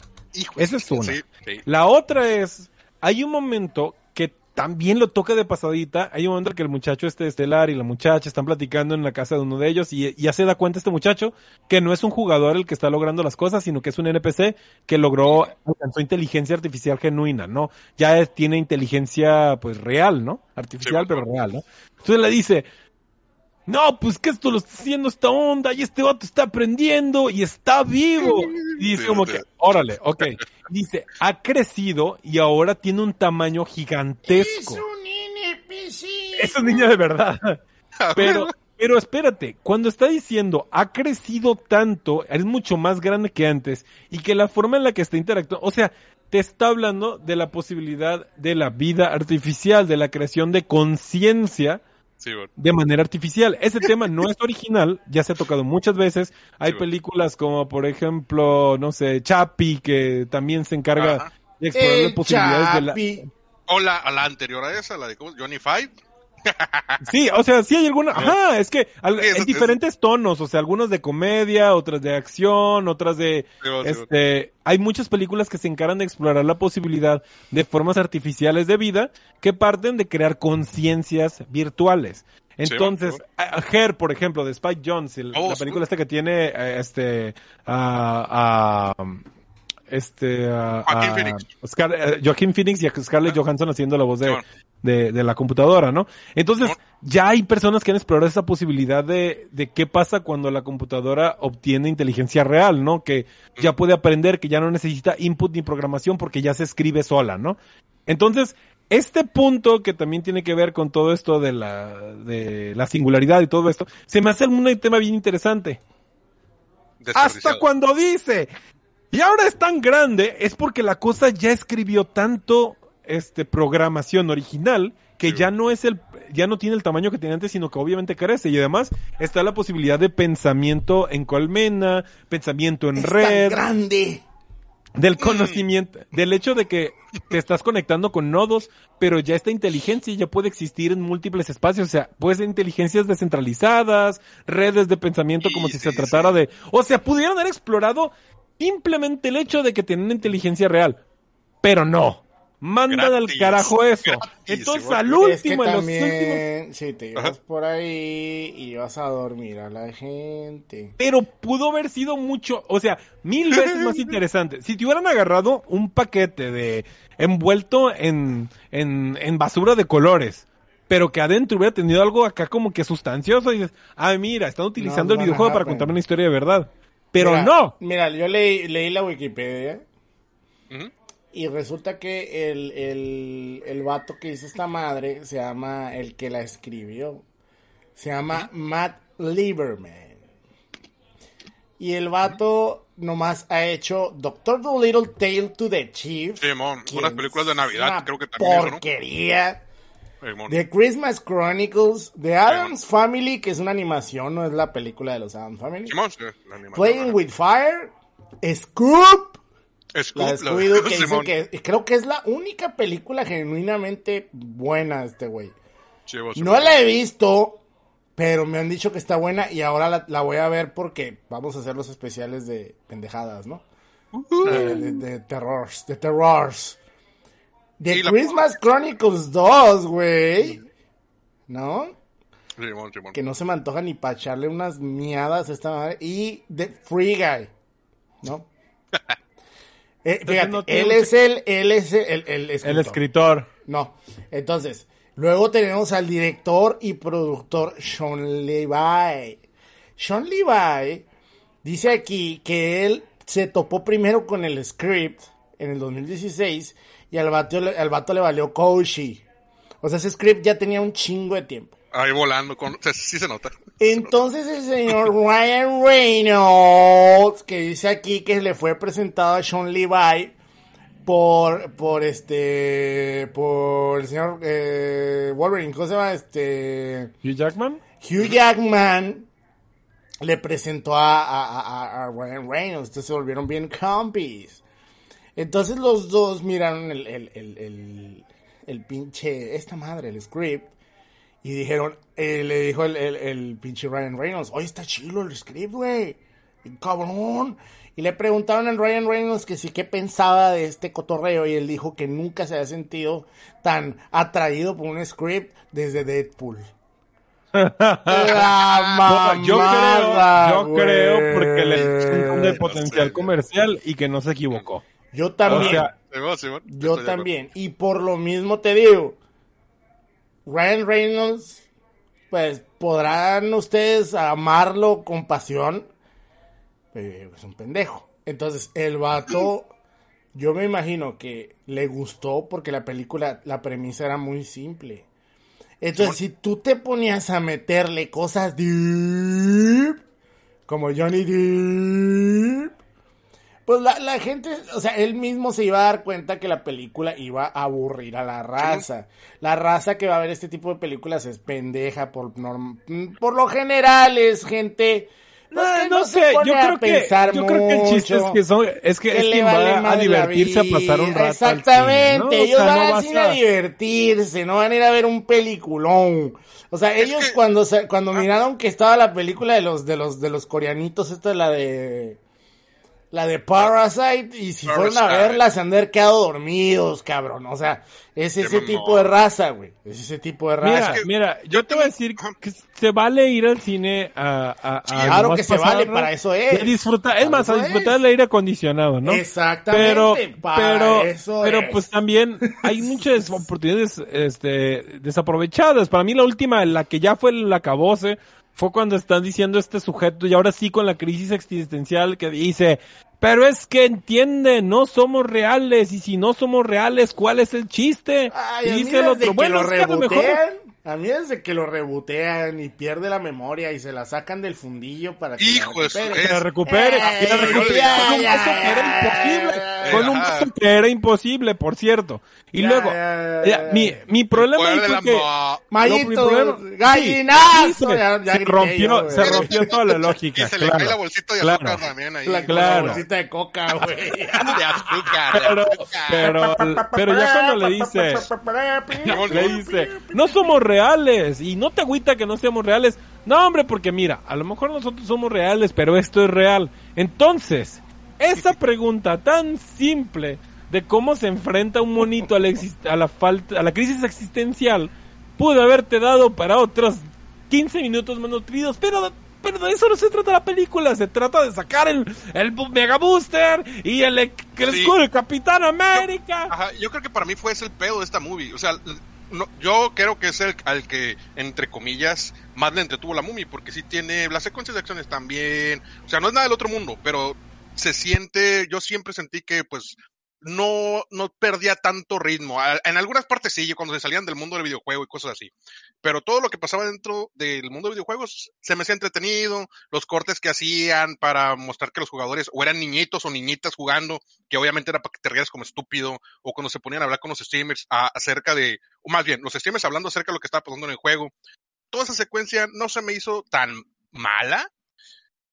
Esa es una. sí, sí. La otra es, hay un momento que también lo toca de pasadita, hay un momento en que el muchacho este estelar y la muchacha están platicando en la casa de uno de ellos y ya se da cuenta este muchacho que no es un jugador el que está logrando las cosas, sino que es un NPC que logró, alcanzó inteligencia artificial genuina, ¿no? Ya es- tiene inteligencia pues real, ¿no? Artificial Sí, pero real, ¿no? Entonces le dice, no, pues que esto lo está haciendo esta onda y este vato está aprendiendo y está vivo. <laughs> Y dice Sí, como sí. que, órale, ok. Dice, ha crecido y ahora tiene un tamaño gigantesco. Es un niño de verdad. <laughs> Pero, pero espérate, cuando está diciendo ha crecido tanto, es mucho más grande que antes y que la forma en la que está interactuando, o sea, te está hablando de la posibilidad de la vida artificial, de la creación de conciencia Sí, bueno. de manera artificial. Ese tema no es original, ya se ha tocado muchas veces. Hay Sí, bueno. películas como, por ejemplo, no sé, Chappie, que también se encarga Ajá. de explorar las El posibilidades de la... Chapi. O la, a la anterior a esa, la de ¿cómo? Johnny Five. Sí, o sea, sí hay alguna, ajá, es que al- Sí, eso- en diferentes tonos, o sea, algunas de comedia, otras de acción, otras de, Sí, bueno, sí, bueno. este, hay muchas películas que se encargan de explorar la posibilidad de formas artificiales de vida que parten de crear conciencias virtuales. Entonces, bueno, Her, por ejemplo, de Spike Jones, el- Oh, la película esta que tiene, eh, este, a, este, a- Joaquín Phoenix. Eh, Joaquín Phoenix y Scarlett Ah. Johansson haciendo la voz de. De, de la computadora, ¿no? Entonces, ya hay personas que han explorado esa posibilidad de, de qué pasa cuando la computadora obtiene inteligencia real, ¿no? Que ya puede aprender, que ya no necesita input ni programación porque ya se escribe sola, ¿no? Entonces, este punto que también tiene que ver con todo esto de la, de la singularidad y todo esto, se me hace un tema bien interesante. Hasta cuando dice, y ahora es tan grande, es porque la cosa ya escribió tanto este programación original que Sí. ya no es el, ya no tiene el tamaño que tenía antes, sino que obviamente crece. Y además está la posibilidad de pensamiento en colmena, pensamiento en Es tan red, grande. del conocimiento, del hecho de que te estás conectando con nodos, pero ya esta inteligencia ya puede existir en múltiples espacios, o sea, puede ser inteligencias descentralizadas, redes de pensamiento como Sí, si se tratara sí. de, o sea, pudieron haber explorado simplemente el hecho de que tienen inteligencia real, pero no. Mandan al carajo eso. gratis, Entonces, al Es que último, en los últimos también, si te ibas Ajá. por ahí y vas a dormir a la gente. pero pudo haber sido mucho, o sea, mil veces más <laughs> interesante. Si te hubieran agarrado un paquete de envuelto en, en, en basura de colores, pero que adentro hubiera tenido algo acá como que sustancioso y dices, ah, mira, están utilizando No, el videojuego para contarme una historia de verdad. Pero Mira, no. Mira, yo leí, leí la Wikipedia. Y resulta que el, el, el vato que hizo esta madre se llama, el que la escribió, se llama Matt Lieberman. Y el vato nomás ha hecho Doctor Dolittle Tale to the Chief. Unas películas de Navidad, una creo que también. Porquería. The Christmas Chronicles, The Adams Family, que es una animación, no es la película de los Adams Family. Sí, la animación, Playing with Fire, Scoop, Scoop, la de Scooby-Doo, que dicen que creo que es la única película genuinamente buena de este güey. Sí, No la he visto, pero me han dicho que está buena y ahora la, la voy a ver porque vamos a hacer los especiales de pendejadas, ¿no? De, de, de terrors, de terrors. La- Christmas Chronicles 2, güey. ¿No? Que no se me antoja ni para echarle unas miadas a esta madre. Y The Free Guy, ¿no? <laughs> Eh, fíjate, no tiene él es el, él es el, el, el El escritor. escritor. No. Entonces, luego tenemos al director y productor Sean Levi. Sean Levi dice aquí que él se topó primero con el script en el 2016 y al vato, al vato le valió Koshi. O sea, ese script ya tenía un chingo de tiempo. Ahí volando, con... o <laughs> sea, sí se nota. Entonces el señor Ryan Reynolds, que dice aquí que le fue presentado a Sean Levi por, por este, por el señor eh, Wolverine, ¿cómo se llama? Este, Hugh Jackman. Hugh Jackman le presentó a, a, a- a Ryan Reynolds, entonces se volvieron bien compis. Entonces los dos miraron el, el, el, el, el pinche, esta madre, el script, y dijeron, eh, le dijo el, el, el pinche Ryan Reynolds, oye, está chido el script, güey, cabrón. Y le preguntaron a Ryan Reynolds que sí, qué pensaba de este cotorreo, y él dijo que nunca se había sentido tan atraído por un script desde Deadpool. La No, yo mamada, creo, yo creo porque le montón de potencial comercial y que no se equivocó. Yo también. O sea. Yo también. Y por lo mismo te digo, Ryan Reynolds, pues podrán ustedes amarlo con pasión, pero es un pendejo. Entonces, el vato, <clears throat> yo me imagino que le gustó porque la película, la premisa era muy simple. Entonces, si tú te ponías a meterle cosas deep, como Johnny Depp, pues la, la gente, o sea, él mismo se iba a dar cuenta que la película iba a aburrir a la raza. La raza que va a ver este tipo de películas es pendeja por norm- por lo general es gente pues, no, que no se sé, yo creo que yo creo que el chiste es que son es que, que es quien vale va a divertirse a pasar un rato Exactamente, ¿no? O ellos sea, van no al cine a- a divertirse, no van a ir a ver un peliculón. O sea, ellos que- cuando se- cuando miraron que estaba la película de los de los de los coreanitos, esta es la de la de Parasite y si fueron a verla se han de haber quedado dormidos, cabrón. O sea, es ese tipo de raza, güey. Es ese tipo de Mira, raza. mira, yo te voy a decir que se vale ir al cine a, a, a Claro que se vale, ¿no? para eso es. disfrutar, es más, a disfrutar del aire acondicionado, ¿no? Exactamente, Pero, para pero, eso pero es. pues también hay <laughs> muchas oportunidades, este, desaprovechadas. Para mí la última, la que ya fue el acabose, fue cuando están diciendo este sujeto, y ahora sí con la crisis existencial que dice, pero es que entiende, no somos reales, y si no somos reales, ¿cuál es el chiste? Ay, y dice el otro, bueno, lo es que a lo mejor a mí desde que lo rebotean y pierde la memoria y se la sacan del fundillo para que Hijo la recupere. que la recupere, Eh, la con un ya, caso que era imposible, con un caso que era imposible, por cierto. Y Ya, luego, ya, ya, ya. mi, mi problema la que, no, mi Mayito, problema- gallinazo. sí, se, Ya- ya se rompió, yo, se rompió toda la Y lógica, se le cae la claro. bolsita de claro. azúcar también ahí. La, Claro. la bolsita de coca, güey. <laughs> De azúcar. de Pero, azúcar. pero, pero ya cuando le dice, <laughs> le dice, no somos reales y no te agüita que no seamos reales. No, hombre, porque mira, a lo mejor nosotros somos reales, pero esto es real. Entonces, esa <laughs> pregunta tan simple de cómo se enfrenta un monito a la, a la falta, a la crisis existencial, pudo haberte dado para otros 15 minutos más nutridos, pero pero de eso no se trata la película, se trata de sacar el, el Mega Booster y el, el, Sí. escudo del Capitán América. Ajá, yo creo que para mí fue ese el pedo de esta movie. O sea, no, yo creo que es el al que, entre comillas, más le entretuvo la movie, porque sí tiene las secuencias de acciones también. O sea, no es nada del otro mundo, pero se siente, yo siempre sentí que pues no, no perdía tanto ritmo. En algunas partes sí, cuando se salían del mundo del videojuego y cosas así. Pero todo lo que pasaba dentro del mundo de videojuegos se me hacía entretenido. Los cortes que hacían para mostrar que los jugadores o eran niñitos o niñitas jugando, que obviamente era para que te rieras como estúpido, o cuando se ponían a hablar con los streamers a- acerca de o más bien, los streamers hablando acerca de lo que estaba pasando en el juego. Toda esa secuencia no se me hizo tan mala,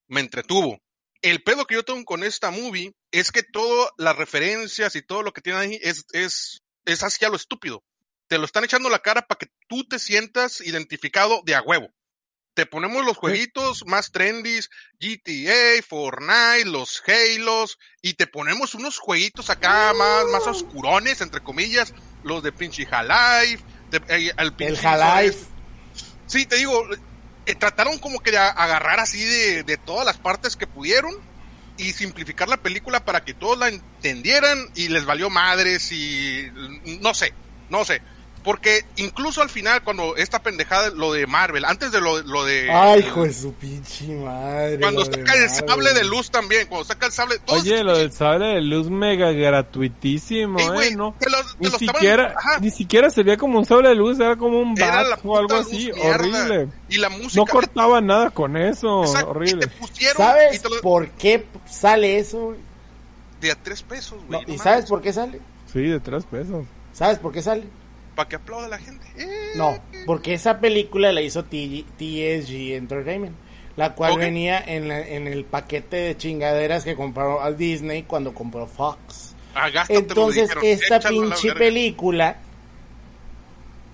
me entretuvo. El pedo que yo tengo con esta movie es que todas las referencias y todo lo que tiene ahí es, es, es hacia lo estúpido. Te lo están echando la cara para que tú te sientas identificado de a huevo. Te ponemos los jueguitos más trendy, GTA, Fortnite, los Halos, y te ponemos unos jueguitos acá más, más oscurones, entre comillas, los de pinche Half-Life, eh, el pinche- Half-Life. Sí, te digo, eh, trataron como que de agarrar así de, de todas las partes que pudieron y simplificar la película para que todos la entendieran y les valió madres y no sé, no sé. Porque incluso al final, cuando esta pendejada, lo de Marvel, antes de lo, lo de... Ay, hijo de su pinche madre. Cuando saca el Marvel. sable de luz también, cuando saca el sable... Oye, lo del sable de luz mega gratuitísimo, Ey, eh, güey, ¿no? te los- te Ni estaban- siquiera, ni siquiera se veía como un sable de luz, era como un bat o algo así, mierda. horrible. Y la música... No cortaba nada con eso, Exacto, horrible. Y te pusieron... y ¿Sabes te lo- por qué sale eso? güey? De a tres pesos, No, güey. ¿Y sabes por qué sale? Sí, de tres pesos. ¿Sabes por qué sale? Para que aplaude la gente. Eh, No, porque esa película la hizo TG TSG Entertainment, la cual venía en, la- en el paquete de chingaderas que compró a Disney cuando compró Fox. Ah, Entonces, esta échalo a pinche película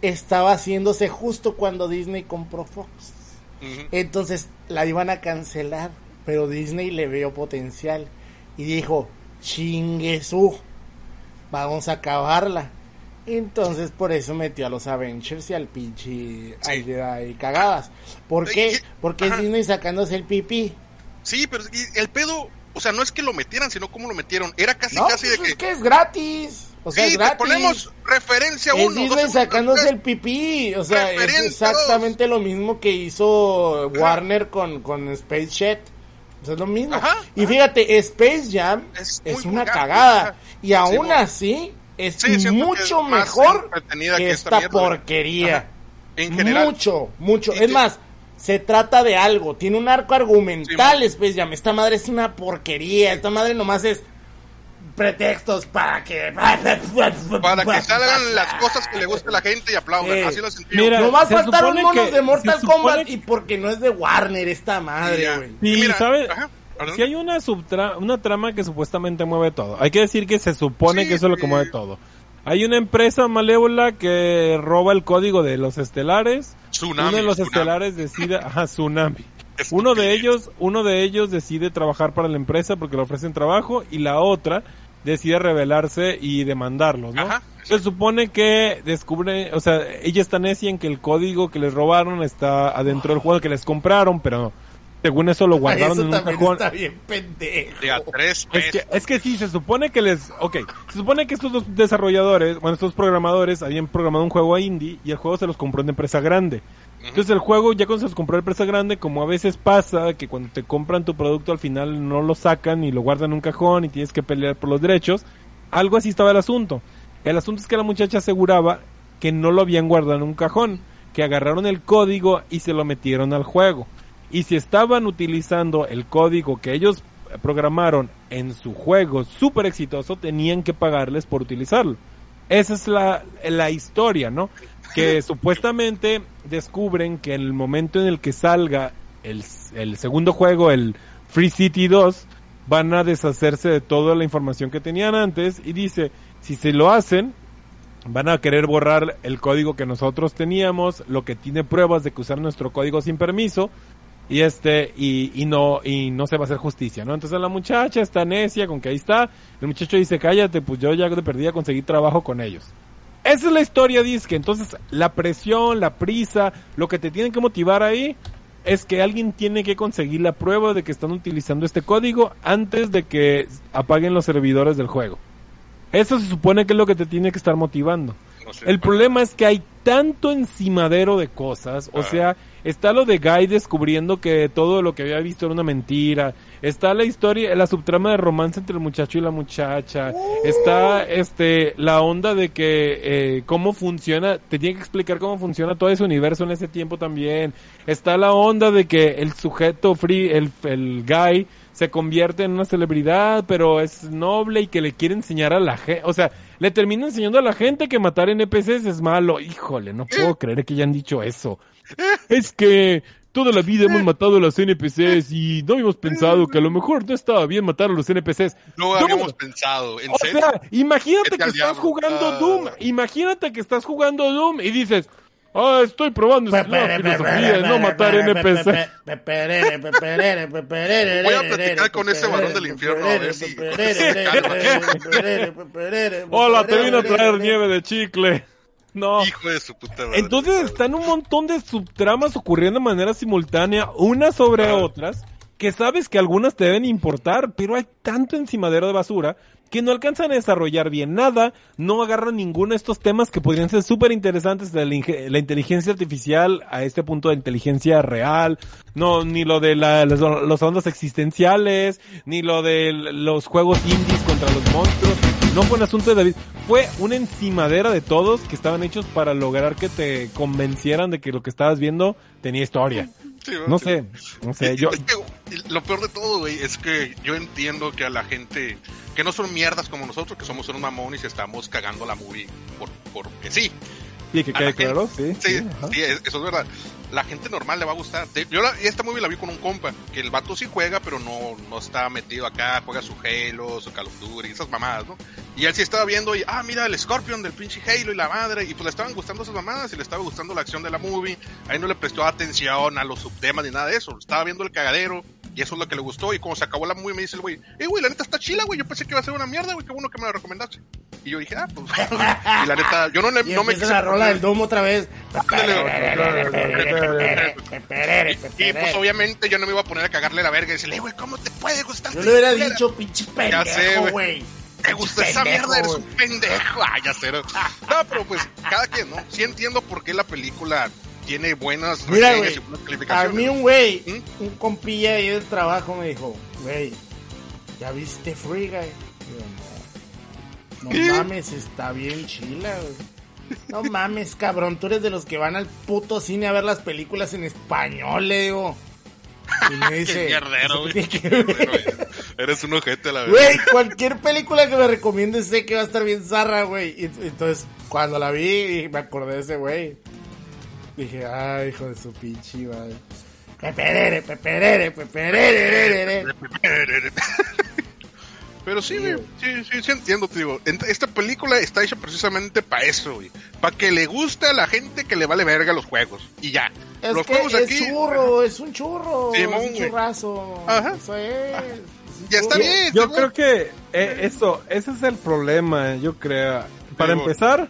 estaba haciéndose justo cuando Disney compró Fox. Entonces la iban a cancelar, pero Disney le vio potencial y dijo, chinguesú, vamos a acabarla. Entonces por eso metió a los Avengers y al pinche Sí. y cagadas. ¿Por qué? Y- Porque ajá. es Disney sacándose el pipí. Sí, pero es el pedo, o sea, no es que lo metieran, sino cómo lo metieron. Era casi, No, casi de pues que. es que es gratis. O sea, sí, es te gratis. ponemos referencia Es uno, Disney dos, sacándose tres. el pipí. O sea, es exactamente lo mismo que hizo Warner con, con Space Jet. O sea, es lo mismo. Ajá, y fíjate, Space Jam Es es, una vulgar, cagada. ajá. Y aún así, es Sí, siento que mucho es mejor que que esta, porquería. En general. Mucho, mucho. Y Es te- más, se trata de algo. Tiene un arco argumental, Space Jam. Esta madre es una porquería. Esta madre nomás es pretextos para que... <laughs> Para que salgan las cosas que le guste a la gente y aplaudan. Sí. Así lo sentí. Mira, Nomás se faltaron supone monos que- de Mortal Kombat que- y porque no es de Warner esta madre, güey. Y, mira, ¿sabes? ajá, Si hay una subtra- una trama que supuestamente mueve todo. Hay que decir que se supone Sí, que eso es lo que mueve todo. Hay una empresa malévola que roba el código de los estelares. Tsunami, uno de los tsunami. estelares decide, ajá, Tsunami. Uno de ellos, uno de ellos decide trabajar para la empresa porque le ofrecen trabajo y la otra decide rebelarse y demandarlos, ¿no? Ajá, Se supone que descubre, o sea, ella está necia en que el código que les robaron está adentro del juego que les compraron, pero según eso lo <laughs> guardaron Eso en un cajón. está bien pendejo. De a tres Es que, es que sí, se supone que les... Ok, se supone que estos dos desarrolladores, bueno, estos programadores habían programado un juego a indie y el juego se los compró una empresa grande. Entonces el juego ya cuando se los compró la empresa grande, como a veces pasa que cuando te compran tu producto al final no lo sacan y lo guardan en un cajón y tienes que pelear por los derechos, algo así estaba el asunto. El asunto es que la muchacha aseguraba que no lo habían guardado en un cajón, que agarraron el código y se lo metieron al juego. Y si estaban utilizando el código que ellos programaron en su juego súper exitoso, tenían que pagarles por utilizarlo. Esa es la, la historia, ¿no? Que <laughs> supuestamente descubren que en el momento en el que salga el, el segundo juego, el Free City 2, van a deshacerse de toda la información que tenían antes y dice, si se lo hacen, van a querer borrar el código que nosotros teníamos, lo que tiene pruebas de que usar nuestro código sin permiso, y este, y, y no, y no se va a hacer justicia, ¿no? Entonces la muchacha está necia con que ahí está, el muchacho dice, cállate, pues yo ya de perdida conseguí trabajo con ellos. Esa es la historia, que Entonces, la presión, la prisa, lo que te tiene que motivar ahí es que alguien tiene que conseguir la prueba de que están utilizando este código antes de que apaguen los servidores del juego. Eso se supone que es lo que te tiene que estar motivando. No El problema es que hay tanto encimadero de cosas, o Ah. sea, está lo de Guy descubriendo que todo lo que había visto era una mentira, está la historia, la subtrama de romance entre el muchacho y la muchacha, está este la onda de que eh, cómo funciona, te tiene que explicar cómo funciona todo ese universo en ese tiempo también, está la onda de que el sujeto free, el, el Guy se convierte en una celebridad, pero es noble y que le quiere enseñar a la gente, o sea, le termina enseñando a la gente que matar NPCs es malo. Híjole, no puedo creer que hayan dicho eso. Es que toda la vida hemos matado a los NPCs y no habíamos pensado que a lo mejor no estaba bien matar a los NPCs. No habíamos pensado, ¿en O serio? sea, imagínate que estás diablo. jugando Ah. Doom, imagínate que estás jugando Doom y dices, ah, estoy probando nueva filosofía de no matar NPCs. Voy a platicar con ese varón del infierno, a ver si- Hola, te vino a traer nieve de chicle. <laughs> No. Hijo de su puta madre. Entonces están un montón de subtramas ocurriendo de manera simultánea, unas sobre Ah. otras, que sabes que algunas te deben importar, pero hay tanto encimadero de basura que no alcanzan a desarrollar bien nada, no agarran ninguno de estos temas que podrían ser súper interesantes de la, inteligencia artificial a este punto de inteligencia real, no, ni lo de la, los, los ondas existenciales, ni lo de los juegos indies contra los monstruos, no fue un asunto de David, fue una encimadera de todos que estaban hechos para lograr que te convencieran de que lo que estabas viendo tenía historia. Sí, No sé, no sé, yo, lo peor de todo, güey, es que yo entiendo que a la gente que no son mierdas como nosotros, que somos unos mamones y estamos cagando la movie por, porque sí. <laughs> sí, que quede claro, sí. Sí, eso es verdad. La gente normal le va a gustar. Yo la, y esta movie la vi con un compa, que el vato sí juega, pero no, no está metido acá, juega su Halo, su Call of Duty, esas mamadas, ¿no? Y él sí estaba viendo y, ah, mira el Scorpion del pinche Halo y la madre, y pues le estaban gustando esas mamadas y le estaba gustando la acción de la movie. Ahí no le prestó atención a los subtemas ni nada de eso, estaba viendo el cagadero. Y eso es lo que le gustó. Y cuando se acabó la movie, me dice el güey, eh, güey, la neta está chila, güey. Yo pensé que iba a ser una mierda, güey. Qué bueno que me la recomendaste. Y yo dije, ah, pues. <laughs> y la neta, yo no, le, Y no me empieza la rola del Doom otra vez. Y pues obviamente yo no me iba a poner a cagarle la verga y decirle, "Eh, güey, ¿cómo te puede gustar? Yo le hubiera dicho, pinche pendejo, güey. ¿Te gusta esa pendejo, mierda? Eres un pendejo. Ah, ya. No, No, pero pues cada quien, ¿no? Sí entiendo por qué la película tiene buenas Mira, y buenas A calificaciones. mí un güey, ¿Mm? un compilla ahí del trabajo me dijo, güey, ¿ya viste Free Guy? Yo, no. No mames, está bien chila, güey. No mames, cabrón, tú eres de los que van al puto cine a ver las películas en español, le digo. Y me <laughs> dice, Qué mierdero, "¿Eso güey. qué tiene que <laughs> ver?" Pero, güey, Eres un ojete, la verdad. Güey, cualquier película que me recomiendes sé que va a estar bien zarra, güey. Entonces, cuando la vi, me acordé de ese güey. Dije, ay, hijo de su pinche madre. Peperere, peperere, peperere. <laughs> Pero sí, güey, sí, sí, sí entiendo, te digo. Esta película está hecha precisamente para eso, güey. Para que le guste a la gente que le vale verga los juegos. Y ya. Es los que juegos es aquí. churro, es un churro, Sí, es un güey. churrazo. Ajá. Eso es. un Ya está churro. bien. Yo ¿no? creo que eh, eso, ese es el problema, yo creo. Para empezar,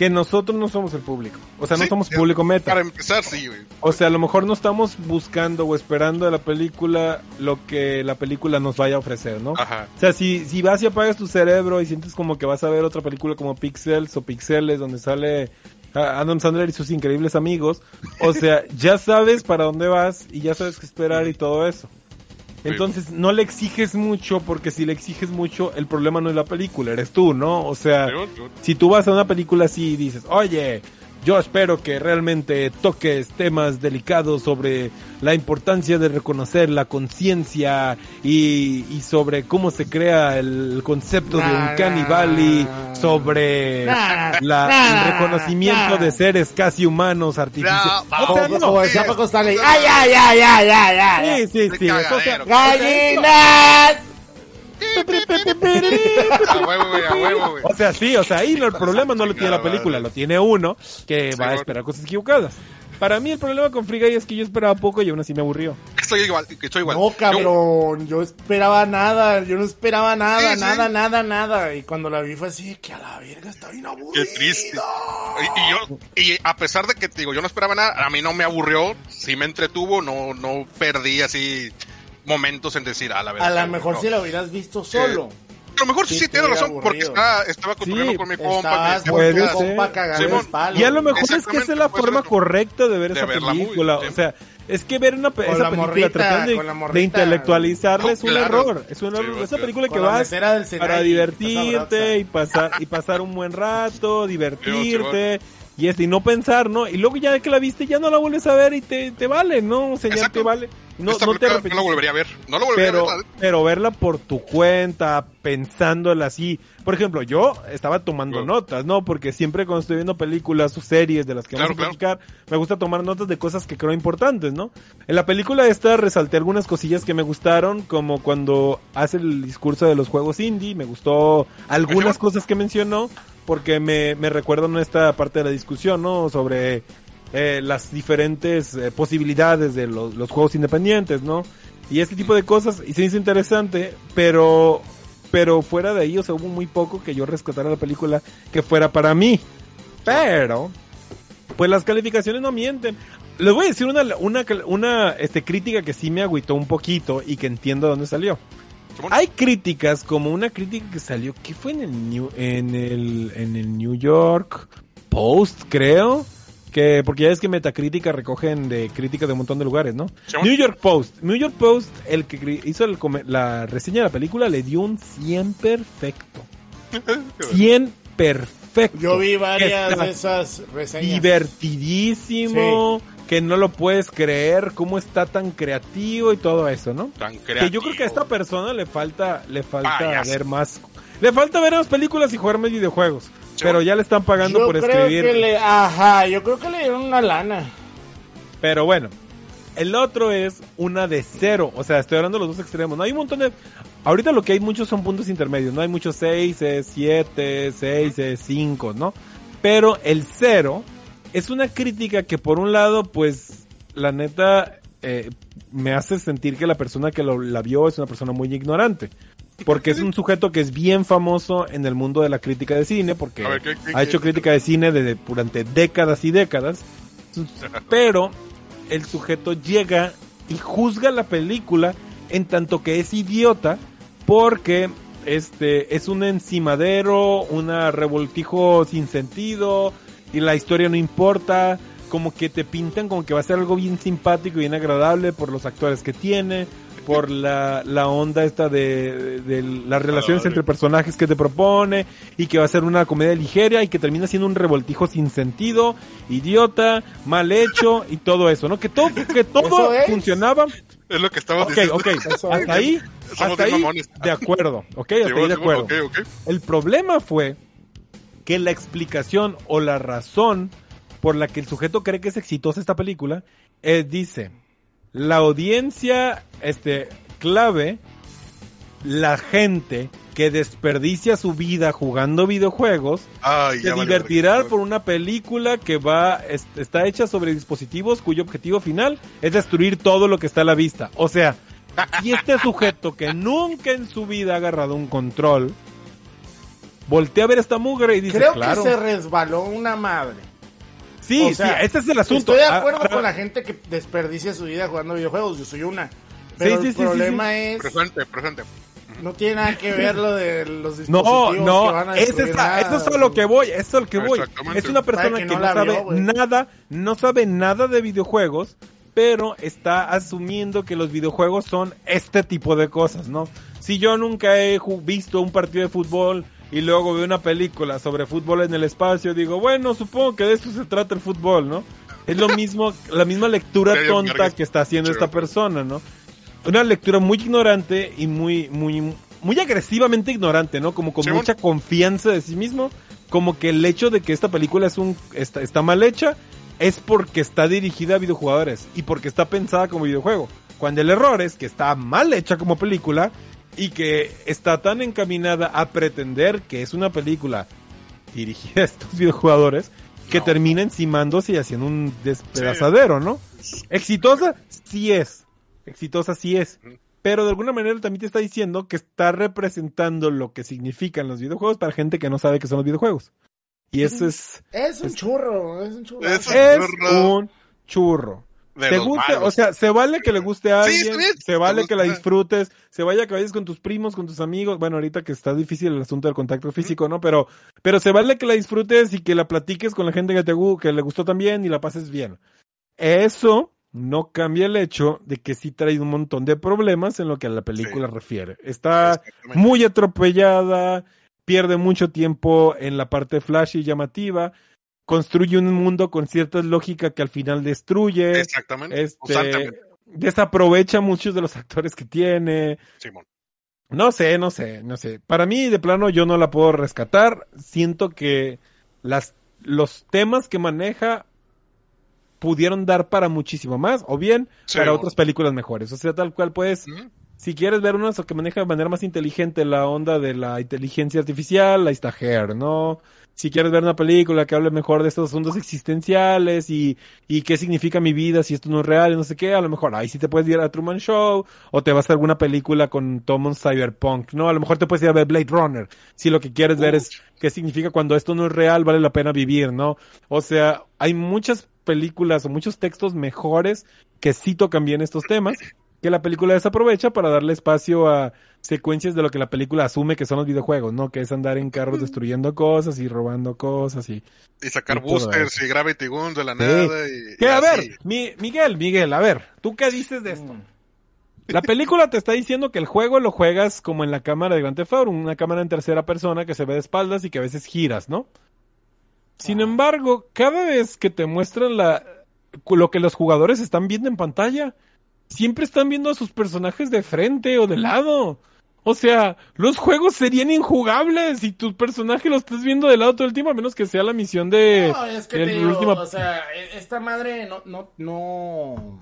que nosotros no somos el público. O sea, no somos público meta. Para empezar, sí, güey. O sea, a lo mejor no estamos buscando o esperando de la película lo que la película nos vaya a ofrecer, ¿no? Ajá. O sea, si, si vas y apagas tu cerebro y sientes como que vas a ver otra película como Pixels o Pixeles donde sale Adam Sandler y sus increíbles amigos, o sea, ya sabes para dónde vas y ya sabes qué esperar y todo eso. Entonces, no le exiges mucho porque si le exiges mucho, el problema no es la película, eres tú, ¿no? O sea, si tú vas a una película así y dices, oye, yo espero que realmente toques temas delicados sobre la importancia de reconocer la conciencia y, y sobre cómo se crea el concepto de un cannibal y sobre Nah, la- nah, el reconocimiento nah. de seres casi humanos artificiales. Nah, o sea, no. Paco Stanley. ¡Ay, ay, ay, ay, ay, ay! Sí, sí, sí. ¡Gallinas! A huevo, güey, a huevo, güey. O sea, sí, o sea, ahí no, el problema no lo tiene la película, lo tiene uno que va a esperar cosas equivocadas. Para mí el problema con Free Guy es que yo esperaba poco y aún así me aburrió. Estoy igual, que estoy igual. No, cabrón, yo esperaba nada, yo no esperaba nada, Sí, sí. nada, nada, nada. Y cuando la vi fue así, que a la verga está bien aburrida. Qué triste. Y, y yo, y a pesar de que te digo, yo no esperaba nada, a mí no me aburrió, sí me entretuvo, no, no perdí así momentos en decir, a la verdad. A lo mejor si la hubieras visto solo. A lo mejor sí, Sí, tiene razón, porque estaba, cotorreando Sí, con mi compa. Puede ser. compa. Y a lo mejor es que esa es la forma correcta de ver De esa ver la movie, película. O sea, es que ver una, pe- esa la película morrita, tratando de, intelectualizarla No, es un claro. error. Es un Sí, error. va, esa película que vas para divertirte y pasar, y pasar un buen rato, divertirte. Y este, y no pensar, ¿no? Y luego ya que la viste, ya no la vuelves a ver y te, te vale, ¿no? O sea, ya Exacto. te vale. No, Esta no te no la volvería a ver. No la volvería pero, a ver. pero verla por tu cuenta, pensándola así. Por ejemplo, yo estaba tomando Claro. notas, ¿no? Porque siempre cuando estoy viendo películas o series de las que Claro, vamos a platicar, me gusta tomar notas de cosas que creo importantes, ¿no? En la película esta resalté algunas cosillas que me gustaron, como cuando hace el discurso de los juegos indie, me gustó algunas cosas que mencionó, porque me, me recuerdan esta parte de la discusión, ¿no? Sobre eh, las diferentes eh, posibilidades de los, juegos independientes, ¿no? Y este tipo de cosas, y se hizo interesante, pero, pero fuera de ahí, o sea, hubo muy poco que yo rescatara la película que fuera para mí. Pero, pues las calificaciones no mienten. Les voy a decir una, una, una este, crítica que sí me agüitó un poquito y que entiendo dónde salió. Hay críticas, como una crítica que salió, que fue en el New, en el, en el New York Post, creo. Que, porque ya es que Metacrítica recogen de críticas de un montón de lugares, ¿no? New York Post. New York Post, el que hizo el la reseña de la película, le dio un 100 perfecto. <laughs> 100 perfecto. Yo vi varias de esas reseñas. divertidísimo, que no lo puedes creer, cómo está tan creativo y todo eso, ¿no? Tan Que yo creo que a esta creativo. persona le falta, le falta Payaso. ver más, le falta ver más películas y jugar más videojuegos. Sí. Pero ya le están pagando Yo por creo escribir. que le, ajá, yo creo que le dieron una lana. Pero bueno, el otro es una de cero. O sea, estoy hablando de los dos extremos. No hay un montón de. Ahorita lo que hay muchos son puntos intermedios. No hay muchos 6, 7, 6, 5, ¿no? Pero el cero es una crítica que por un lado, pues, la neta, eh, me hace sentir que la persona que lo, la vio es una persona muy ignorante. Porque es un sujeto que es bien famoso en el mundo de la crítica de cine, porque A ver, ¿qué- qué- ha hecho crítica de cine desde, durante décadas y décadas. Pero el sujeto llega y juzga la película en tanto que es idiota porque este es un encimadero, una revoltijo sin sentido y la historia no importa, como que te pintan como que va a ser algo bien simpático y bien agradable por los actores que tiene, por la, la onda esta de, de las relaciones entre personajes que te propone y que va a ser una comedia ligera y que termina siendo un revoltijo sin sentido, idiota, mal hecho y todo eso, ¿no? Que todo, que todo funcionaba Es lo que estamos Ok, diciendo. ok, <laughs> hasta ahí, hasta ahí, de acuerdo, ok, hasta ahí de acuerdo. ok, ok. El problema fue que la explicación o la razón por la que el sujeto cree que es exitosa esta película es, dice, la audiencia este, clave, la gente que desperdicia su vida jugando videojuegos, Ay, se divertirá por una película que va es- está hecha sobre dispositivos cuyo objetivo final es destruir todo lo que está a la vista. O sea, si este sujeto que nunca en su vida ha agarrado un control voltea a ver esta mugre y dice, Creo claro. que se resbaló una madre. Sí, o sea, sí, ese es el asunto. Estoy de Ah, acuerdo ah, con la gente que desperdicia su vida jugando videojuegos. Yo soy una. Pero Sí, sí, el sí, sí, problema es. Presente, presente. No tiene nada que ver lo de los No, dispositivos que no, van a es esa, nada. eso es a lo que voy, eso es a lo que voy. Es una persona Sabe que, que no, no sabe vio, nada, no sabe nada de videojuegos, pero está asumiendo que los videojuegos son este tipo de cosas, ¿no? Si yo nunca he visto un partido de fútbol y luego veo una película sobre fútbol en el espacio, digo, bueno, supongo que de esto se trata el fútbol, ¿no? Es lo mismo, <laughs> la misma lectura tonta que está haciendo esta persona, ¿no? Una lectura muy ignorante y muy, muy, muy agresivamente ignorante, ¿no? Como con mucha confianza de sí mismo. Como que el hecho de que esta película es un, está, está mal hecha es porque está dirigida a videojugadores y porque está pensada como videojuego. Cuando el error es que está mal hecha como película y que está tan encaminada a pretender que es una película dirigida a estos videojugadores que No. termina encimándose y haciendo un despedazadero, ¿no? Exitosa, sí es. Exitosa, sí es. Pero de alguna manera también te está diciendo que está representando lo que significan los videojuegos para gente que no sabe qué son los videojuegos. Y eso es, Es un Es- churro, es un churro. Es un es churro. De Te los gusta, malos. o sea, se vale que le guste a alguien, se vale que la disfrutes, se vaya que vayas con tus primos, con tus amigos, bueno, ahorita que está difícil el asunto del contacto físico, ¿no? Pero, pero se vale que la disfrutes y que la platiques con la gente que te que le gustó también y la pases bien. Eso no cambia el hecho de que sí trae un montón de problemas en lo que a la película Sí. refiere. Está muy atropellada, pierde mucho tiempo en la parte flashy y llamativa, construye un mundo con cierta lógica que al final destruye. Exactamente. Este, desaprovecha muchos de los actores que tiene. Simón. No sé, no sé, no sé. Para mí, de plano, yo no la puedo rescatar. Siento que las, los temas que maneja pudieron dar para muchísimo más, o bien Sí, para otras películas mejores. O sea, tal cual, Ujú. si quieres ver unas que maneja de manera más inteligente la onda de la inteligencia artificial, ahí está Hair, ¿no? Si quieres ver una película que hable mejor de estos asuntos existenciales y, y qué significa mi vida si esto no es real y no sé qué, a lo mejor ahí sí te puedes ir a Truman Show o te vas a alguna película con Tom Cyberpunk, ¿no? A lo mejor te puedes ir a ver Blade Runner si lo que quieres ver es qué significa cuando esto no es real, vale la pena vivir, ¿no? O sea, hay muchas películas o muchos textos mejores que sí tocan bien estos temas que la película desaprovecha para darle espacio a secuencias de lo que la película asume que son los videojuegos, ¿no? Que es andar en carros destruyendo cosas y robando cosas y... Y sacar Y boosters y Gravity Guns de la Sí. nada. Y, Que y a así. ver, mi- Miguel, Miguel, a ver, ¿tú qué dices de esto? La película te está diciendo que el juego lo juegas como en la cámara de Grand Theft Auto, una cámara en tercera persona que se ve de espaldas y que a veces giras, ¿no? Sin embargo, cada vez que te muestran la lo que los jugadores están viendo en pantalla, siempre están viendo a sus personajes de frente o de lado. O sea, los juegos serían injugables si tu personaje lo estás viendo de lado todo el tiempo, a menos que sea la misión de... No, es que del te digo, último- o sea, e- esta madre no, no, no...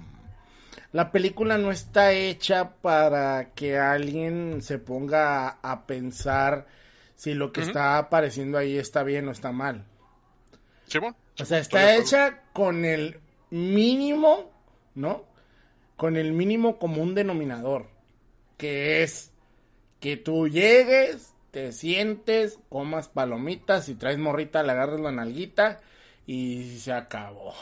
La película no está hecha para que alguien se ponga a, a pensar si lo que está apareciendo ahí está bien o está mal. Simón. O sea, está hecha con el mínimo, ¿no? Con el mínimo común denominador, que es que tú llegues, te sientes, comas palomitas, si traes morrita, le agarras la nalguita y se acabó.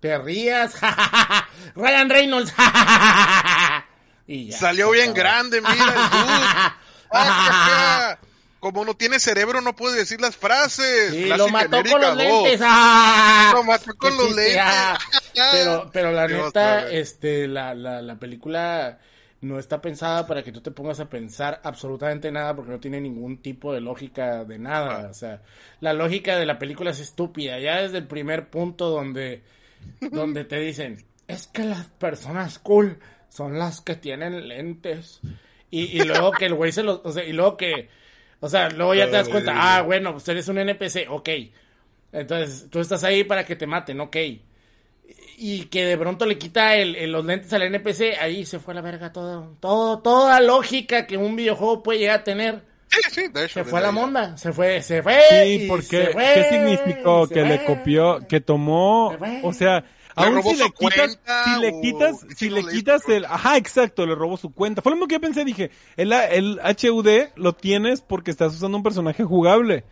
Te rías, <laughs> Ryan Reynolds, <laughs> y ya. Salió bien acabó. grande, mira el dude. <laughs> Ah, Como no tiene cerebro, no puede decir las frases. Sí, lo mató con los lentes. ¡ah! Lo mató con los lentes. ah. Pero, pero la Dios, neta, sabe. este, la, la, la película no está pensada para que tú te pongas a pensar absolutamente nada porque no tiene ningún tipo de lógica de nada. O sea, la lógica de la película es estúpida. Ya desde el primer punto donde, donde te dicen, es que las personas cool son las que tienen lentes. Y, y luego que el güey se los, o sea, y luego que, o sea, luego ya te das cuenta, <laughs> ah, bueno, pues eres un NPC, ok. Entonces, tú estás ahí para que te maten, ok. Y que de pronto le quita el, el- los lentes al NPC, ahí se fue a la verga todo, todo, toda lógica que un videojuego puede llegar a tener. Sí, sí, de hecho. Se fue a la monda, se fue, se fue. Sí, porque se fue, ¿qué significó? Que le copió, que tomó, o sea, aún si le quitas, si le quitas, si le quitas el, ajá, exacto, le robó su cuenta. Fue lo mismo que yo pensé, dije, el, el HUD lo tienes porque estás usando un personaje jugable.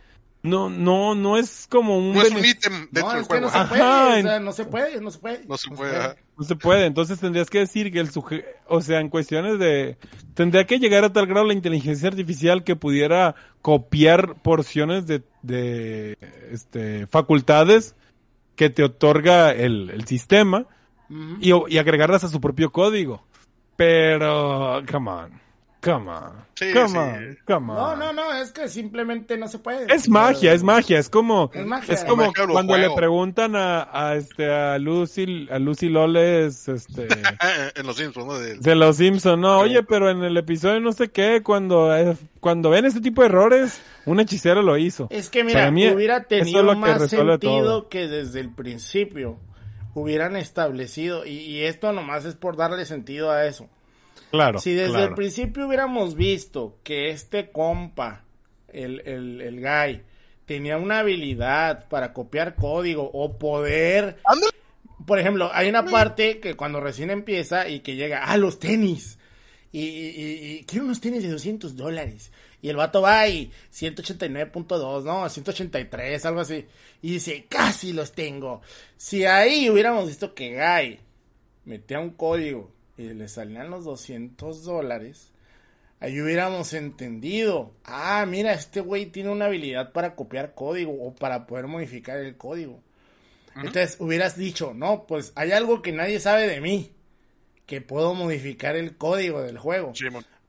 No, no, no es como un No es un ítem dentro No, del es que no juego. se Ajá, puede, o sea, no se puede, no se puede. No se puede. No se puede, entonces tendrías que decir que el suje o sea, en cuestiones de, tendría que llegar a tal grado la inteligencia artificial que pudiera copiar porciones de, de, este, facultades que te otorga el, el sistema Ujú. y, y agregarlas a su propio código. Pero, come on, come on, Sí, come sí. on, come on. No, no, no, es que simplemente no se puede. Es magia, es magia, es como, Es magia. es como magia de cuando le preguntan a, a este, a Lucy, a Lucy Loles, este, <laughs> en los Simpsons, ¿no? De- de los Simpson, no, oye, pero en el episodio no sé qué, cuando, eh, cuando ven este tipo de errores, un hechicero lo hizo. Es que mira, mí, hubiera es tenido que más sentido todo. que desde el principio hubieran establecido, y, y esto nomás es por darle sentido a eso. Claro, si desde claro. el principio hubiéramos visto que este compa, el, el, el guy, tenía una habilidad para copiar código o poder... Por ejemplo, hay una parte que cuando recién empieza y que llega, ah, los tenis. Y, y, y- y quiero unos tenis de 200 dólares. Y el vato va y 189.2, no, 183, algo así. Y dice, casi los tengo. Si ahí hubiéramos visto que Guy metía un código y le salían los 200 dólares, ahí hubiéramos entendido. Ah, mira, este güey tiene una habilidad para copiar código o para poder modificar el código. Entonces hubieras dicho, no, pues hay algo que nadie sabe de mí, que puedo modificar el código del juego.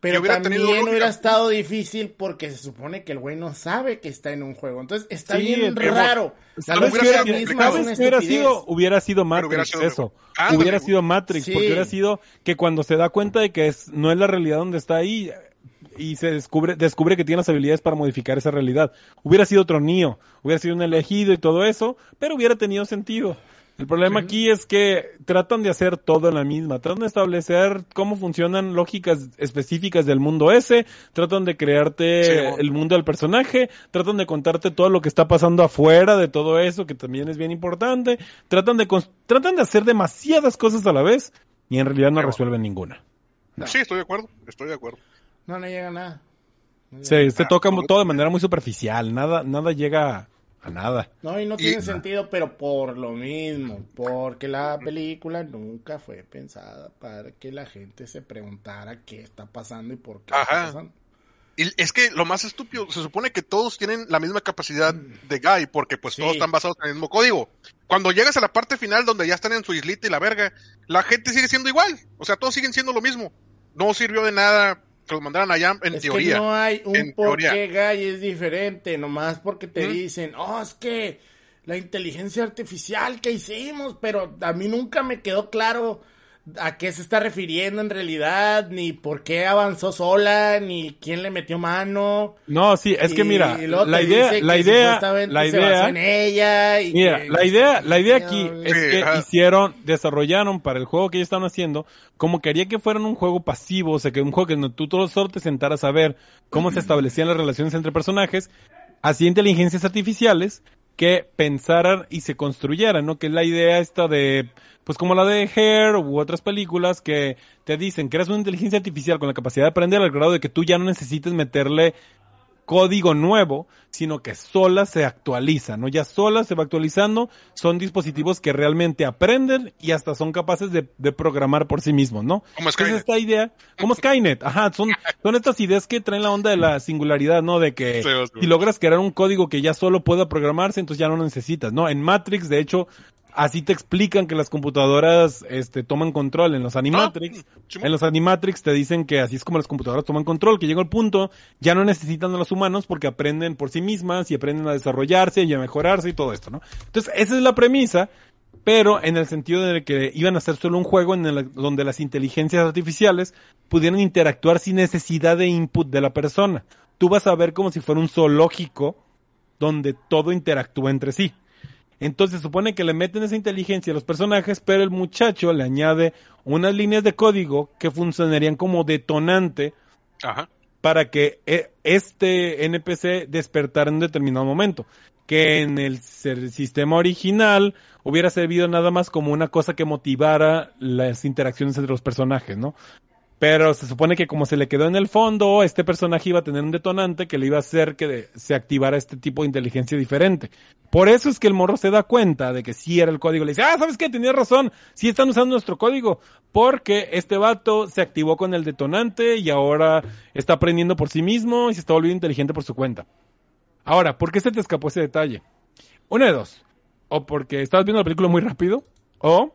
Pero hubiera también lógica. hubiera estado difícil porque se supone que el güey no sabe que está en un juego. Entonces está Sí, bien pero- raro. ¿Sabes hubiera- misma es ¿Sabes una qué hubiera estupidez. sido? Hubiera sido Matrix, hubiera sido eso. Ándale, hubiera sido Matrix, Sí. porque hubiera sido que cuando se da cuenta de que es, no es la realidad donde está ahí y se descubre, descubre que tiene las habilidades para modificar esa realidad. Hubiera sido otro Neo, hubiera sido un elegido y todo eso, pero hubiera tenido sentido. El problema aquí es que tratan de hacer todo en la misma, tratan de establecer cómo funcionan lógicas específicas del mundo ese, tratan de crearte Sí, bueno. el mundo del personaje, tratan de contarte todo lo que está pasando afuera de todo eso, que también es bien importante, tratan de tratan de hacer demasiadas cosas a la vez y en realidad no Sí, bueno. resuelven ninguna. No. Sí, estoy de acuerdo, estoy de acuerdo. No, no llega a nada. No llega Se, se Ah, toca absolutamente. todo de manera muy superficial, nada, nada llega a nada. No, y no Y- tiene sentido, pero por lo mismo, porque la película nunca fue pensada para que la gente se preguntara qué está pasando y por qué Ajá. está pasando. Y es que lo más estúpido, se supone que todos tienen la misma capacidad de Guy, porque pues Sí. todos están basados en el mismo código. Cuando llegas a la parte final donde ya están en su islita y la verga, la gente sigue siendo igual. O sea, todos siguen siendo lo mismo. No sirvió de nada que los mandaran allá en es teoría. que no hay un por qué Guy es diferente, nomás porque te dicen, oh, es que la inteligencia artificial que hicimos, pero a mí nunca me quedó claro a qué se está refiriendo en realidad, ni por qué avanzó sola, ni quién le metió mano. No, sí, es que Y mira, luego la te idea, dice la que idea, la se basó idea, en ella y Mira, que- la idea, la idea aquí es que hicieron, desarrollaron para el juego que ellos estaban haciendo, como quería que fueran un juego pasivo, o sea, que un juego que no- tú todo solo te sentaras a ver cómo se establecían las relaciones entre personajes, hacía inteligencias artificiales que pensaran y se construyeran, ¿no? Que es la idea esta de, pues como la de Hair u otras películas que te dicen que eres una inteligencia artificial con la capacidad de aprender al grado de que tú ya no necesites meterle código nuevo, sino que sola se actualiza, ¿no? Ya sola se va actualizando, son dispositivos que realmente aprenden y hasta son capaces de, de programar por sí mismos, ¿no? Como Skynet. esta idea, como Skynet, ajá, son, son estas ideas que traen la onda de la singularidad, ¿no? De que Sí, sí. si logras crear un código que ya solo pueda programarse, entonces ya no lo necesitas, ¿no? En Matrix, de hecho, así te explican que las computadoras, este, toman control en los Animatrix. Simón. En los Animatrix te dicen que así es como las computadoras toman control, que llega el punto, ya no necesitan a los humanos porque aprenden por sí mismas y aprenden a desarrollarse y a mejorarse y todo esto, ¿no? Entonces, esa es la premisa, pero en el sentido de que iban a ser solo un juego en el, donde las inteligencias artificiales pudieran interactuar sin necesidad de input de la persona. Tú vas a ver como si fuera un zoológico donde todo interactúa entre sí. Entonces supone que le meten esa inteligencia a los personajes, pero el muchacho le añade unas líneas de código que funcionarían como detonante Ajá. para que eh, este NPC despertara en un determinado momento. Que en el sistema original hubiera servido nada más como una cosa que motivara las interacciones entre los personajes, ¿no? Pero se supone que como se le quedó en el fondo, este personaje iba a tener un detonante que le iba a hacer que se activara este tipo de inteligencia diferente. Por eso es que el morro se da cuenta de que sí era el código. Le dice, ah, ¿sabes qué? Tenías razón. Sí están usando nuestro código. Porque este vato se activó con el detonante y ahora está aprendiendo por sí mismo y se está volviendo inteligente por su cuenta. Ahora, ¿por qué se te escapó ese detalle? Una de dos. O porque estabas viendo la película muy rápido. O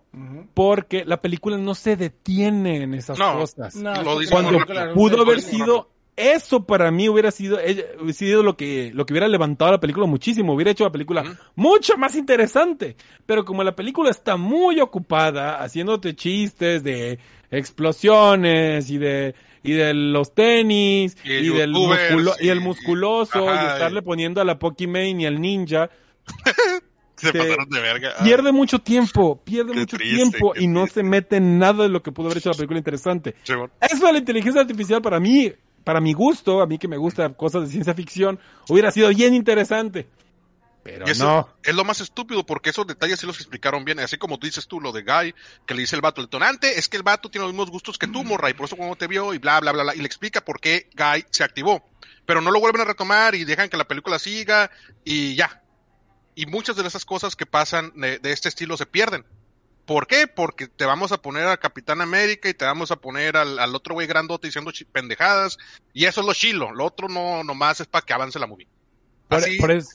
porque la película no se detiene en esas No. cosas. No, Lo Cuando rápido. pudo haber sido eso para mí hubiera sido, ella- hubiera sido lo que, lo que hubiera levantado la película muchísimo, hubiera hecho la película mucho más interesante. Pero como la película está muy ocupada haciéndote chistes de explosiones y de, y de los tenis Y y, del musculo- y el y- musculoso ajá, y estarle y- poniendo a la Pokimane y al ninja, <laughs> <laughs> Se te- pasaron de verga. Ah, pierde mucho tiempo, pierde mucho triste, tiempo y no se mete en nada de lo que pudo haber hecho la película interesante. Simón. Eso de la inteligencia artificial para mí, para mi gusto, a mí que me gusta cosas de ciencia ficción, hubiera sido bien interesante. Pero Y eso no. es lo más estúpido porque esos detalles sí los explicaron bien. Así como tú dices tú, lo de Guy, que le dice el vato, el tonante es que el vato tiene los mismos gustos que tú, morra, y por eso cuando te vio y bla, bla, bla, bla. Y le explica por qué Guy se activó. Pero no lo vuelven a retomar y dejan que la película siga y ya. Y muchas de esas cosas que pasan de, de este estilo se pierden. ¿Por qué? Porque te vamos a poner al Capitán América y te vamos a poner al, al otro güey grandote diciendo pendejadas. Y eso es lo chilo. Lo otro no nomás es para que avance la movie. Por- Así- por eso-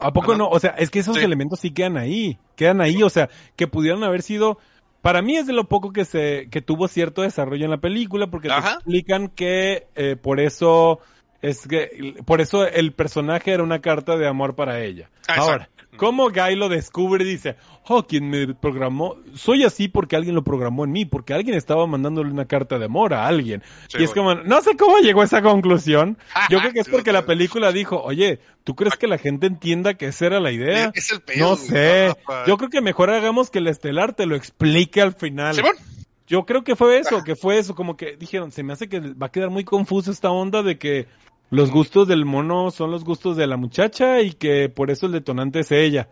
¿A poco no? O sea, es que esos Sí. elementos sí quedan ahí. Quedan ahí, o sea, que pudieran haber sido para mí es de lo poco que se que tuvo cierto desarrollo en la película porque te explican que eh, por eso es que por eso el personaje era una carta de amor para ella. Ah, Ahora, exacto. ¿cómo Guy lo descubre y dice, "Oh, quien me programó, soy así porque alguien lo programó en mí, porque alguien estaba mandándole una carta de amor a alguien." Sí, y es como, no sé cómo llegó a esa conclusión. Yo creo que es <laughs> porque la película dijo, "Oye, ¿tú crees que la gente entienda que esa era la idea?" Es el pedo, No sé. Rafa. Yo creo que mejor hagamos que el estelar te lo explique al final. Yo creo que fue eso, que fue eso, como que dijeron, se me hace que va a quedar muy confuso esta onda de que los gustos del mono son los gustos de la muchacha y que por eso el detonante es ella.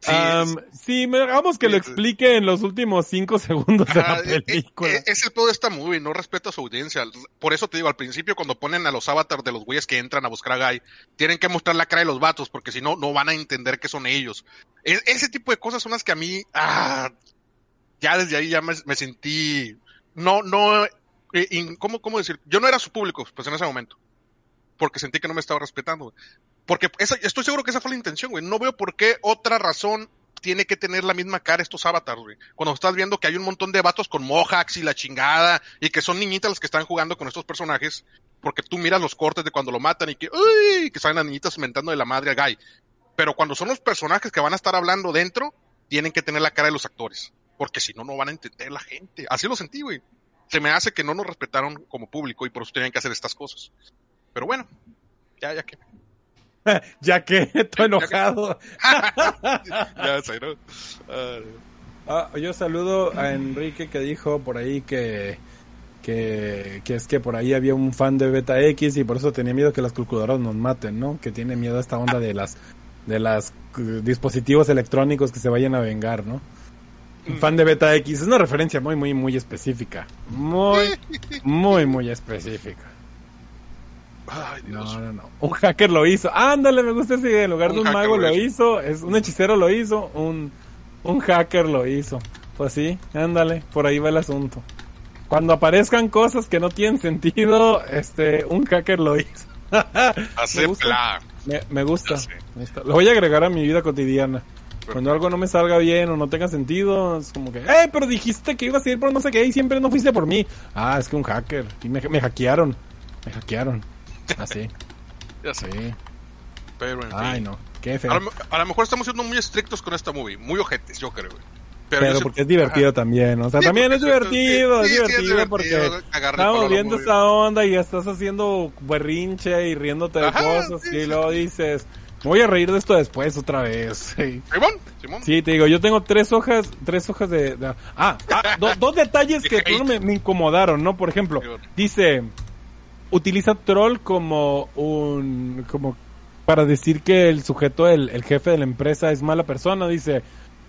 Sí, Am, sí, hagamos que lo explique en los últimos cinco <laughs> segundos de Ajá, la eh, película. eh, es el pedo de esta movie, no respeta a su audiencia. Por eso te digo, al principio cuando ponen a los avatars de los güeyes que entran a buscar a Guy, tienen que mostrar la cara de los vatos, porque si no, no van a entender que son ellos. E- ese tipo de cosas son las que a mí, ah, ya desde ahí ya me, me sentí, no, no, eh, in- ¿cómo, ¿cómo decir? Yo no era su público, pues en ese momento. Porque sentí que no me estaba respetando. Porque estoy seguro que esa fue la intención, güey. No veo por qué otra razón tiene que tener la misma cara estos avatars, güey. Cuando estás viendo que hay un montón de vatos con mojax y la chingada, y que son niñitas las que están jugando con estos personajes, porque tú miras los cortes de cuando lo matan y que, uy, que salen las niñitas mentando de la madre a Guy. Pero cuando son los personajes que van a estar hablando dentro, tienen que tener la cara de los actores. Porque si no, no van a entender la gente. Así lo sentí, güey. Se me hace que no nos respetaron como público y por eso tenían que hacer estas cosas. Pero bueno, ya, ya que. <laughs> ya que estoy enojado. <laughs> ya sé, ¿no? Ah, Ah, yo saludo a Enrique que dijo por ahí que, que, que es que por ahí había un fan de Beta X y por eso tenía miedo que las calculadoras nos maten, ¿no? Que tiene miedo a esta onda de las de las eh, dispositivos electrónicos que se vayan a vengar, ¿no? Un fan de Beta X es una referencia muy muy muy específica, muy <laughs> muy muy específica. Ay, Dios. No, no, no. Un hacker lo hizo. Ándale, me gusta ese idea. En lugar de Un mago lo hizo. hizo, es un hechicero lo hizo, un un hacker lo hizo. Pues sí, ándale, por ahí va el asunto. Cuando aparezcan cosas que no tienen sentido, este, un hacker lo hizo. <laughs> me sé. me gusta. Lo voy a agregar a mi vida cotidiana. Cuando algo no me salga bien o no tenga sentido, es como que, ¡eh! Pero dijiste que ibas a ir por no sé qué y siempre no fuiste por mí. Ah, es que un hacker. Y me, me hackearon. Me hackearon. Así. Ya sé. Sí. Pero en Ay, fin. no. Qué feo. A lo, a lo mejor estamos siendo muy estrictos con esta movie. Muy ojetes, yo creo. Pero, porque es divertido también, o sea, Sí, también es divertido, sí, es sí, es divertido porque estamos viendo esta onda y estás haciendo berrinche y riéndote de Ajá, cosas sí, y sí, luego sí. dices, me voy a reír de esto después otra vez. <laughs> Sí. Simón, Simón. Sí, te digo, yo tengo tres hojas, tres hojas de... de- ah, ah, do- dos detalles que <laughs> me, me incomodaron, ¿no? Por ejemplo, Sí, dice, utiliza troll como un... como para decir que el sujeto, el, el jefe de la empresa es mala persona, dice,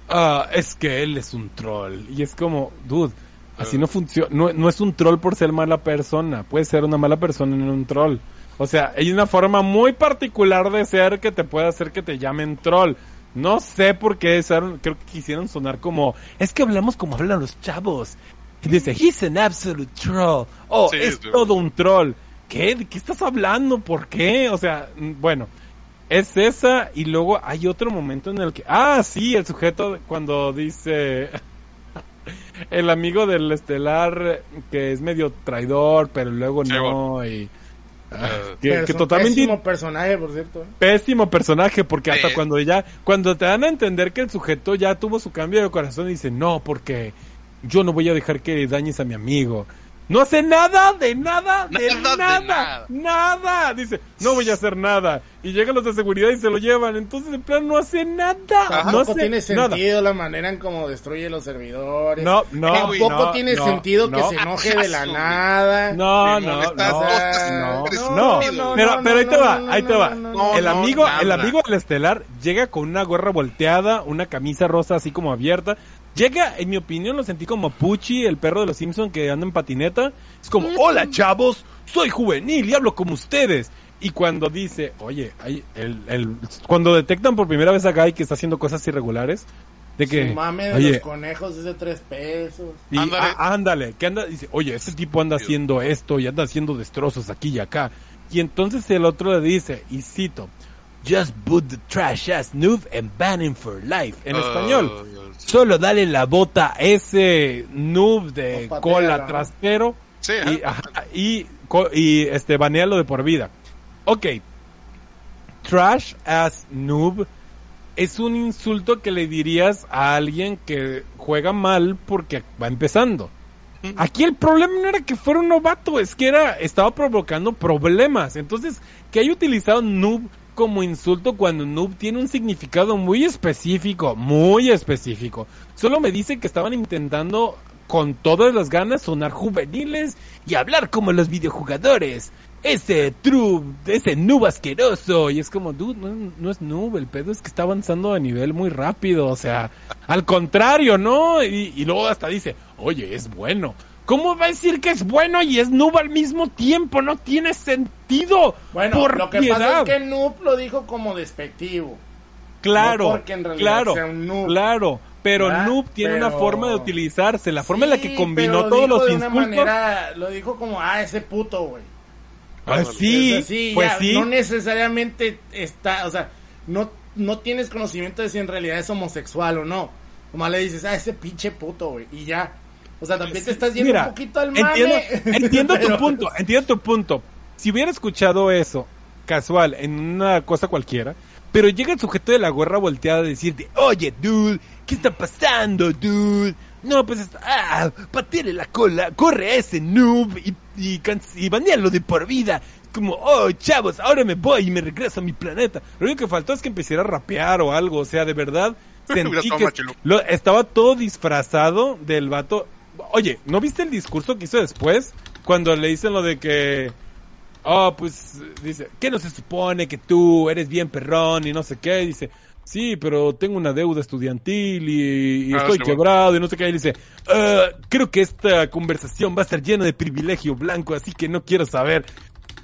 ah, es que él es un troll. Y es como, dude, así no funciona, no, no es un troll por ser mala persona, puede ser una mala persona en un troll. O sea, hay una forma muy particular de ser que te puede hacer que te llamen troll. No sé por qué, creo que quisieron sonar como, es que hablamos como hablan los chavos. Y dice, he's an absolute troll. Oh, Sí, es sí. todo un troll. ¿Qué? ¿De qué estás hablando? ¿Por qué? O sea, mm, bueno, es esa y luego hay otro momento en el que, ah, sí, el sujeto cuando dice, <laughs> el amigo del estelar que es medio traidor, pero luego Sí, no, y... ah, Eh, que, totalmente pésimo personaje, por cierto. ¿eh? pésimo personaje porque hasta cuando ya cuando te dan a entender que el sujeto ya tuvo su cambio de corazón dice no porque yo no voy a dejar que dañes a mi amigo no hace nada de nada <laughs> de Nada de nada nada. nada dice no voy a hacer nada y llegan los de seguridad y se lo llevan entonces en plan no hace nada Ajá. no hace tiene nada. sentido la manera en cómo destruye los servidores. no no Tampoco no, tiene no, sentido no. que se enoje de la nada. No, no, no, o sea, no, pero, no, pero ahí te va, no, ahí te va. no, no, el amigo, el amigo del estelar llega con una gorra volteada, una camisa rosa así como abierta. Llega, en mi opinión, lo sentí como Pucci, el perro de los Simpson que anda en patineta. Es como, hola chavos, soy juvenil y hablo como ustedes. Y cuando dice, oye, hay el, el, cuando detectan por primera vez a Guy que está haciendo cosas irregulares, de que, Su mame de oye, los conejos es de tres pesos. y, Ándale. ah, ándale, que anda, dice, oye, este tipo anda haciendo esto y anda haciendo destrozos aquí y acá. Y entonces el otro le dice, y cito, Just put the trash ass noob and ban him for life. En Ah, español. Solo dale la bota a ese noob de patea, cola ¿no? trastero Sí, y, ajá. y, y este banealo de por vida. Ok. Trash as noob es un insulto que le dirías a alguien que juega mal porque va empezando. Aquí el problema no era que fuera un novato, es que era, estaba provocando problemas. Entonces, que haya utilizado noob como insulto cuando noob tiene un significado muy específico, muy específico. Solo me dice que estaban intentando con todas las ganas sonar juveniles y hablar como los videojugadores. Ese true, ese noob asqueroso. Y es como, dude, no, es noob, el pedo es que está avanzando a nivel muy rápido. O sea, al contrario, ¿no? Y luego hasta dice, oye, es bueno. ¿Cómo va a decir que es bueno y es noob al mismo tiempo? No tiene sentido. Bueno, Por lo que piedad. pasa es que Noob lo dijo como despectivo. Claro, No porque en realidad claro, sea un noob. claro. Pero ¿verdad? noob tiene una forma de utilizarse. La forma en la que combinó pero lo todos dijo los de una insultos. manera, lo dijo como, ah, ese puto, güey. Ah, sí, así, pues ya, sí. No necesariamente está, o sea, no, no tienes conocimiento de si en realidad es homosexual o no. Como le dices, ah, ese pinche puto, güey. Y ya. O sea, también te estás yendo Mira, un poquito al mame. entiendo, <laughs> <laughs> entiendo tu punto, entiendo tu punto. Si hubiera escuchado eso casual en una cosa cualquiera, pero llega el sujeto de la gorra volteada a decirte, oye, dude, ¿qué está pasando, dude? No, pues, está- ah, pateale la cola, corre a ese noob y, y, y banealo de por vida. Como, oh, chavos, ahora me voy y me regreso a mi planeta. Lo único que faltó es que empezara a rapear o algo, o sea, de verdad, <laughs> sentí que lo, estaba todo disfrazado del vato. Oye, ¿no viste el discurso que hizo después? Cuando le dicen lo de que... Oh, pues dice, ¿qué no se supone que tú eres bien perrón y no sé qué? Dice, sí, pero tengo una deuda estudiantil y, y Ah, estoy sí, bueno. quebrado y no sé qué. Y dice, "Ah, creo que esta conversación va a estar llena de privilegio blanco, así que no quiero saber.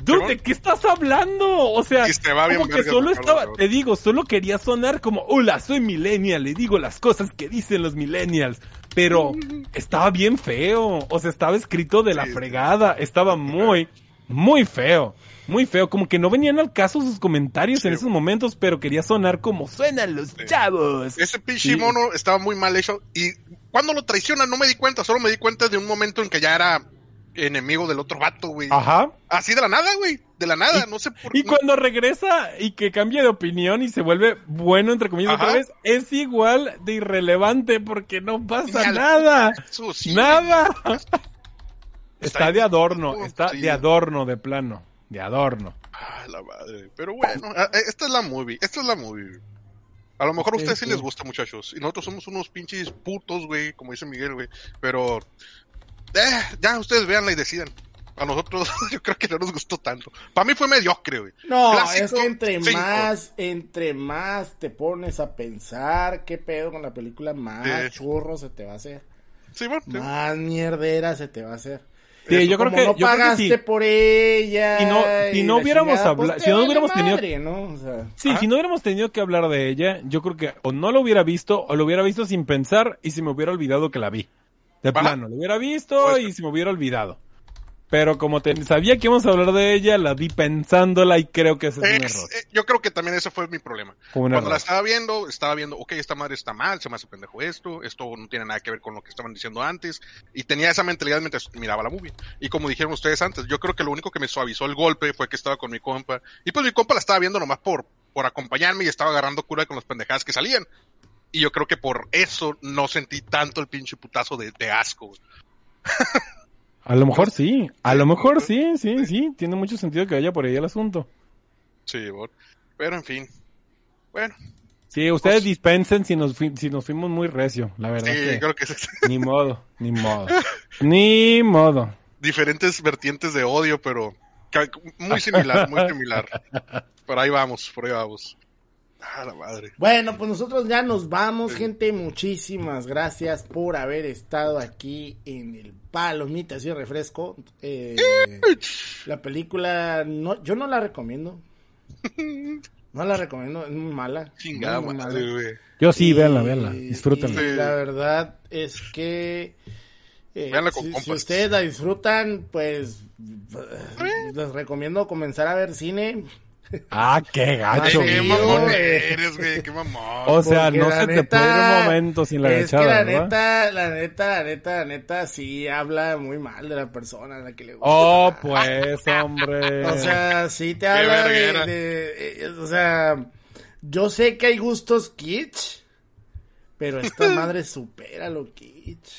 Dude. ¿de qué estás hablando? O sea, se va bien como que vergas, solo estaba, te digo, solo quería sonar como, hola, soy millennial, le digo las cosas que dicen los millennials. Pero estaba bien feo, o sea, estaba escrito de la fregada, estaba muy, muy feo, muy feo, como que no venían al caso sus comentarios en esos momentos, pero quería sonar como suenan los chavos. Ese pinche Sí. mono estaba muy mal hecho y cuando lo traicionan no me di cuenta, solo me di cuenta de un momento en que ya era enemigo del otro vato, güey. Ajá. Así de la nada, güey. De la nada, no sé por Y cuando regresa y que cambia de opinión y se vuelve bueno, entre comillas, Ajá. otra vez, es igual de irrelevante porque no pasa nada. Eso sí, Nada. Está de adorno, Sí. está de adorno de plano. De adorno. Ay, la madre. Pero bueno, a- a- esta es la movie. Esta es la movie. A lo mejor a ustedes sí, sí. les gusta, muchachos. Y nosotros somos unos pinches putos, güey, como dice Miguel, güey. Pero eh, ya ustedes véanla y decidan. A nosotros <laughs> yo creo que no nos gustó tanto. Para mí fue mediocre, güey. No, Clásico, es que entre cinco. más, entre más te pones a pensar qué pedo con la película, más Sí. churro se te va a hacer. Sí, bueno, sí. Más mierdera se te va a hacer. Sí, yo creo Como que, no yo creo que pagaste sí. por ella. Si no- si y no hubiéramos chingada, habla- pues si no hubiéramos tenido- ¿no? O sea, Sí, si no hubiéramos tenido que hablar de ella, yo creo que o no lo hubiera visto o lo hubiera visto sin pensar y se me hubiera olvidado que la vi. De Ajá. plano, lo hubiera visto Pues- y se me hubiera olvidado. Pero como te- sabía que íbamos a hablar de ella, la vi pensándola y creo que ese es un Es- error. eh, yo creo que también ese fue mi problema. Un Cuando error. la estaba viendo, estaba viendo, ok, esta madre está mal, se me hace pendejo esto, esto no tiene nada que ver con lo que estaban diciendo antes, y tenía esa mentalidad mientras miraba la movie. Y como dijeron ustedes antes, yo creo que lo único que me suavizó el golpe fue que estaba con mi compa, y pues mi compa la estaba viendo nomás por, por acompañarme y estaba agarrando cura con las pendejadas que salían. Y yo creo que por eso no sentí tanto el pinche putazo de, de asco. güey. <laughs> A lo mejor sí, a lo mejor sí, sí, sí, tiene mucho sentido que vaya por ahí el asunto. Sí, pero en fin. Bueno, Sí, ustedes Pues- dispensen si nos, si nos fuimos muy recio, la verdad. sí, que creo que es Ni modo, ni modo. <laughs> Ni modo. diferentes vertientes de odio, pero muy <laughs> similar, muy similar. Por ahí vamos, por ahí vamos. <laughs> Ah, la madre. Bueno, pues nosotros ya nos vamos, gente. Muchísimas gracias por haber estado aquí en el Palomitas y Refresco. Eh, la película, no, yo no la recomiendo. <laughs> No la recomiendo, es muy mala. Chingada muy, madre, mala. güey. Yo sí, véanla, véanla, disfrútenla. la verdad es que eh, Véanla con si, compas. si ustedes la disfrutan, pues eh, les recomiendo comenzar a ver cine. Ah, qué gacho. Ah, qué mamón eres, güey, qué mamón. O sea, Porque no se te puede un momento sin la Es echada, que la ¿verdad? neta, la neta, la neta, la neta, sí habla muy mal de la persona a la que le gusta. Oh, pues, hombre. O sea, sí te habla de, de- eh, o sea, yo sé que hay gustos kitsch, pero esta <laughs> madre supera lo kitsch.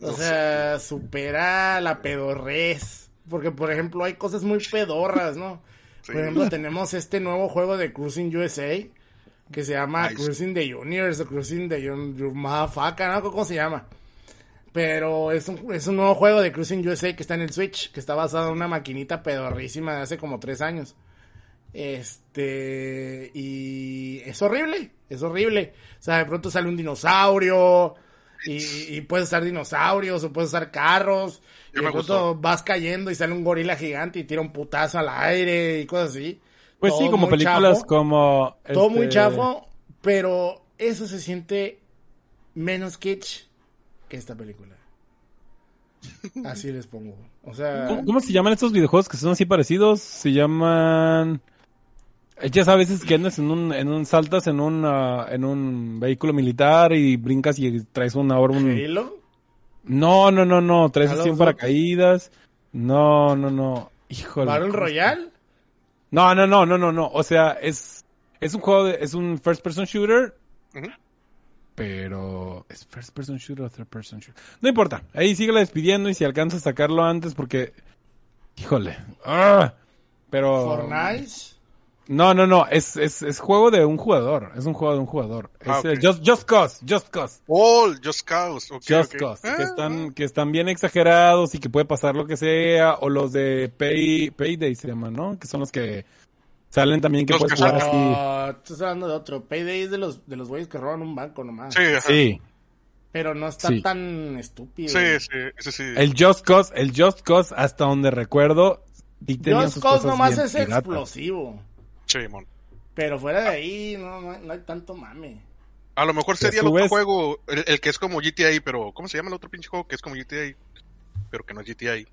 O No sea, supera la pedorrez. Porque, por ejemplo, hay cosas muy pedorras, ¿no? Sí. Por ejemplo, tenemos este nuevo juego de Cruising USA que se llama Nice. Cruising the Universe o Cruising the Motherfucker, ¿no? ¿Cómo se llama? Pero es un, es un nuevo juego de Cruising USA que está en el Switch, que está basado en una maquinita pedorrísima de hace como tres años. Este, y es horrible, es horrible. O sea, de pronto sale un dinosaurio, y, y puedes usar dinosaurios, o puedes usar carros, y Ya de me gustó. vas cayendo y sale un gorila gigante y tira un putazo al aire y cosas así. Pues sí, Todo como muy películas chafo. como... Todo este, muy chafo, pero eso se siente menos kitsch que esta película. <laughs> Así les pongo. O sea, ¿Cómo, cómo se llaman estos videojuegos que son así parecidos? Se llaman... eh, Ya sabes, es que andas en un, en un, saltas en un, ah, en un vehículo militar y brincas y traes una un... Halo. No, no, no, no, traes así un paracaídas. No, no, no. Híjole. Battle ¿cómo se- Royale. No, no, no, no, no, no. O sea, es, es un juego de, es un first person shooter. Ujú. Pero, ¿es first person shooter o third person shooter? No importa. Ahí síguela despidiendo y si alcanza a sacarlo antes porque, híjole. ¡Ah! Pero. Fortnite. No, no, no. Es, es, es juego de un jugador. Es un juego de un jugador. Ah, es eh, ok. Just, Just Cause. Just Cause. Oh, Just Cause. Just. Cause, Ah, que están, que están bien exagerados y que puede pasar lo que sea, o los de Pay, Payday se llaman, ¿no? Que son los que salen también que Los puedes que jugar así. Oh, estás hablando de otro. Payday es de los, de los güeyes que roban un banco nomás. Sí, ajá. Sí, Pero no está Sí. tan estúpido. Sí, sí, ese sí. el Just Cause, el Just Cause, hasta donde recuerdo, Just Cause nomás es piratas. explosivo. Sí. Pero fuera de ahí, no, no, hay- no hay tanto mame. A lo mejor sería el otro juego, el, el que es como GTA, pero ¿cómo se llama el otro pinche juego que es como GTA? Pero que no es GTA.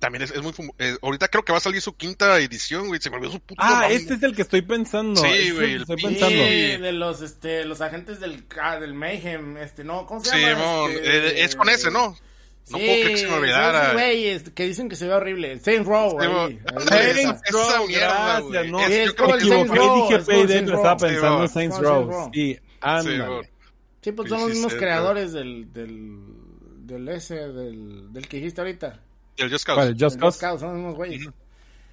También es, es muy... eh, ahorita creo que va a salir su quinta edición, güey. Se me olvidó su puto Ah, nombre. este es el que estoy pensando. Sí, este güey, el estoy pensando. Sí, de los, este, los agentes del, ah, del Mayhem, este, no, ¿cómo se Sí, llama? mon, Este, eh, es con ese, ¿no? No sí, puedo creer que se me son olvidara. güeyes que dicen que se ve horrible. Saints Row, ahí. Saints Row, mierda, gracias, no, Es- Sí, es como el Saints equivoqué, Row, dije Payday, estaba pensando en. Saints Row. Sí, mon. Sí, pues son los mismos creadores del, del, del ese, del, del que dijiste ahorita. El Just. Cause. ¿El Just? Cause, son los mismos güeyes.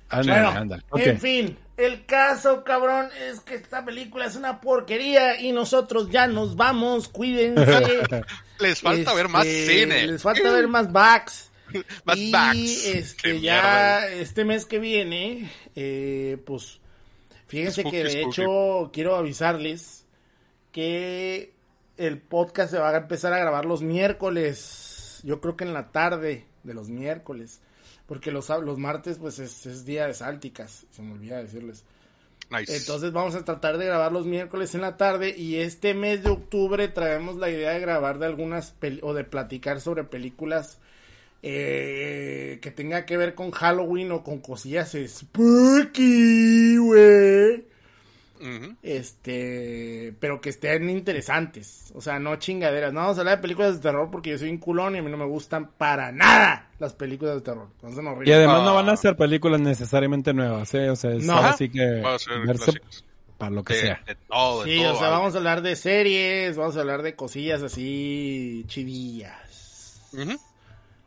Ándale, Bueno, ándale. en fin, el caso, cabrón, es que esta película es una porquería y nosotros ya nos vamos, cuídense. <laughs> Les falta ver más Este, cine. Les falta ver más backs. <laughs> Más y backs. este Qué ya mierda. este mes que viene, eh, pues fíjense Spooky, que de spooky. hecho quiero avisarles que el podcast se va a empezar a grabar los miércoles. Yo creo que en la tarde de los miércoles. Porque los, los martes pues es, es día de sálticas. Se me olvida decirles. Nice. Entonces vamos a tratar de grabar los miércoles en la tarde y este mes de octubre traemos la idea de grabar de algunas o de platicar sobre películas eh, que tenga que ver con Halloween o con cosillas spooky, güey. Este, pero que estén interesantes, o sea, no chingaderas. No vamos a hablar de películas de terror porque yo soy un culón y a mí no me gustan para nada las películas de terror. Entonces, Y horribles. además Ah. no van a ser películas necesariamente nuevas, ¿eh? O sea, es No. así que para lo que De, sea. de todo, de Sí, todo. o sea, vamos a hablar de series, vamos a hablar de cosillas así chidillas. Ujú.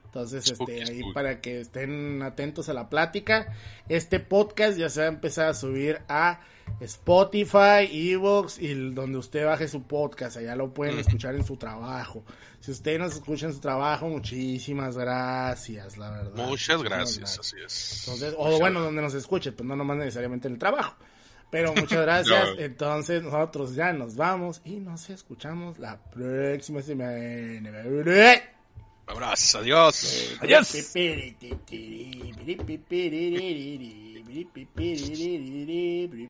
Entonces, Spooky, este, ahí spooky. para que estén atentos a la plática. Este podcast ya se va a empezar a subir a Spotify, Evox y donde usted baje su podcast. Allá lo pueden Mm. escuchar en su trabajo. Si usted nos escucha en su trabajo, muchísimas gracias, la verdad. Muchas gracias, así es. entonces, o Muchas bueno, donde nos escuche, pues no nomás necesariamente en el trabajo. Pero muchas <laughs> gracias. No. Entonces, nosotros ya nos vamos y nos escuchamos la próxima semana. Abrazo, adiós. Adiós. Adiós.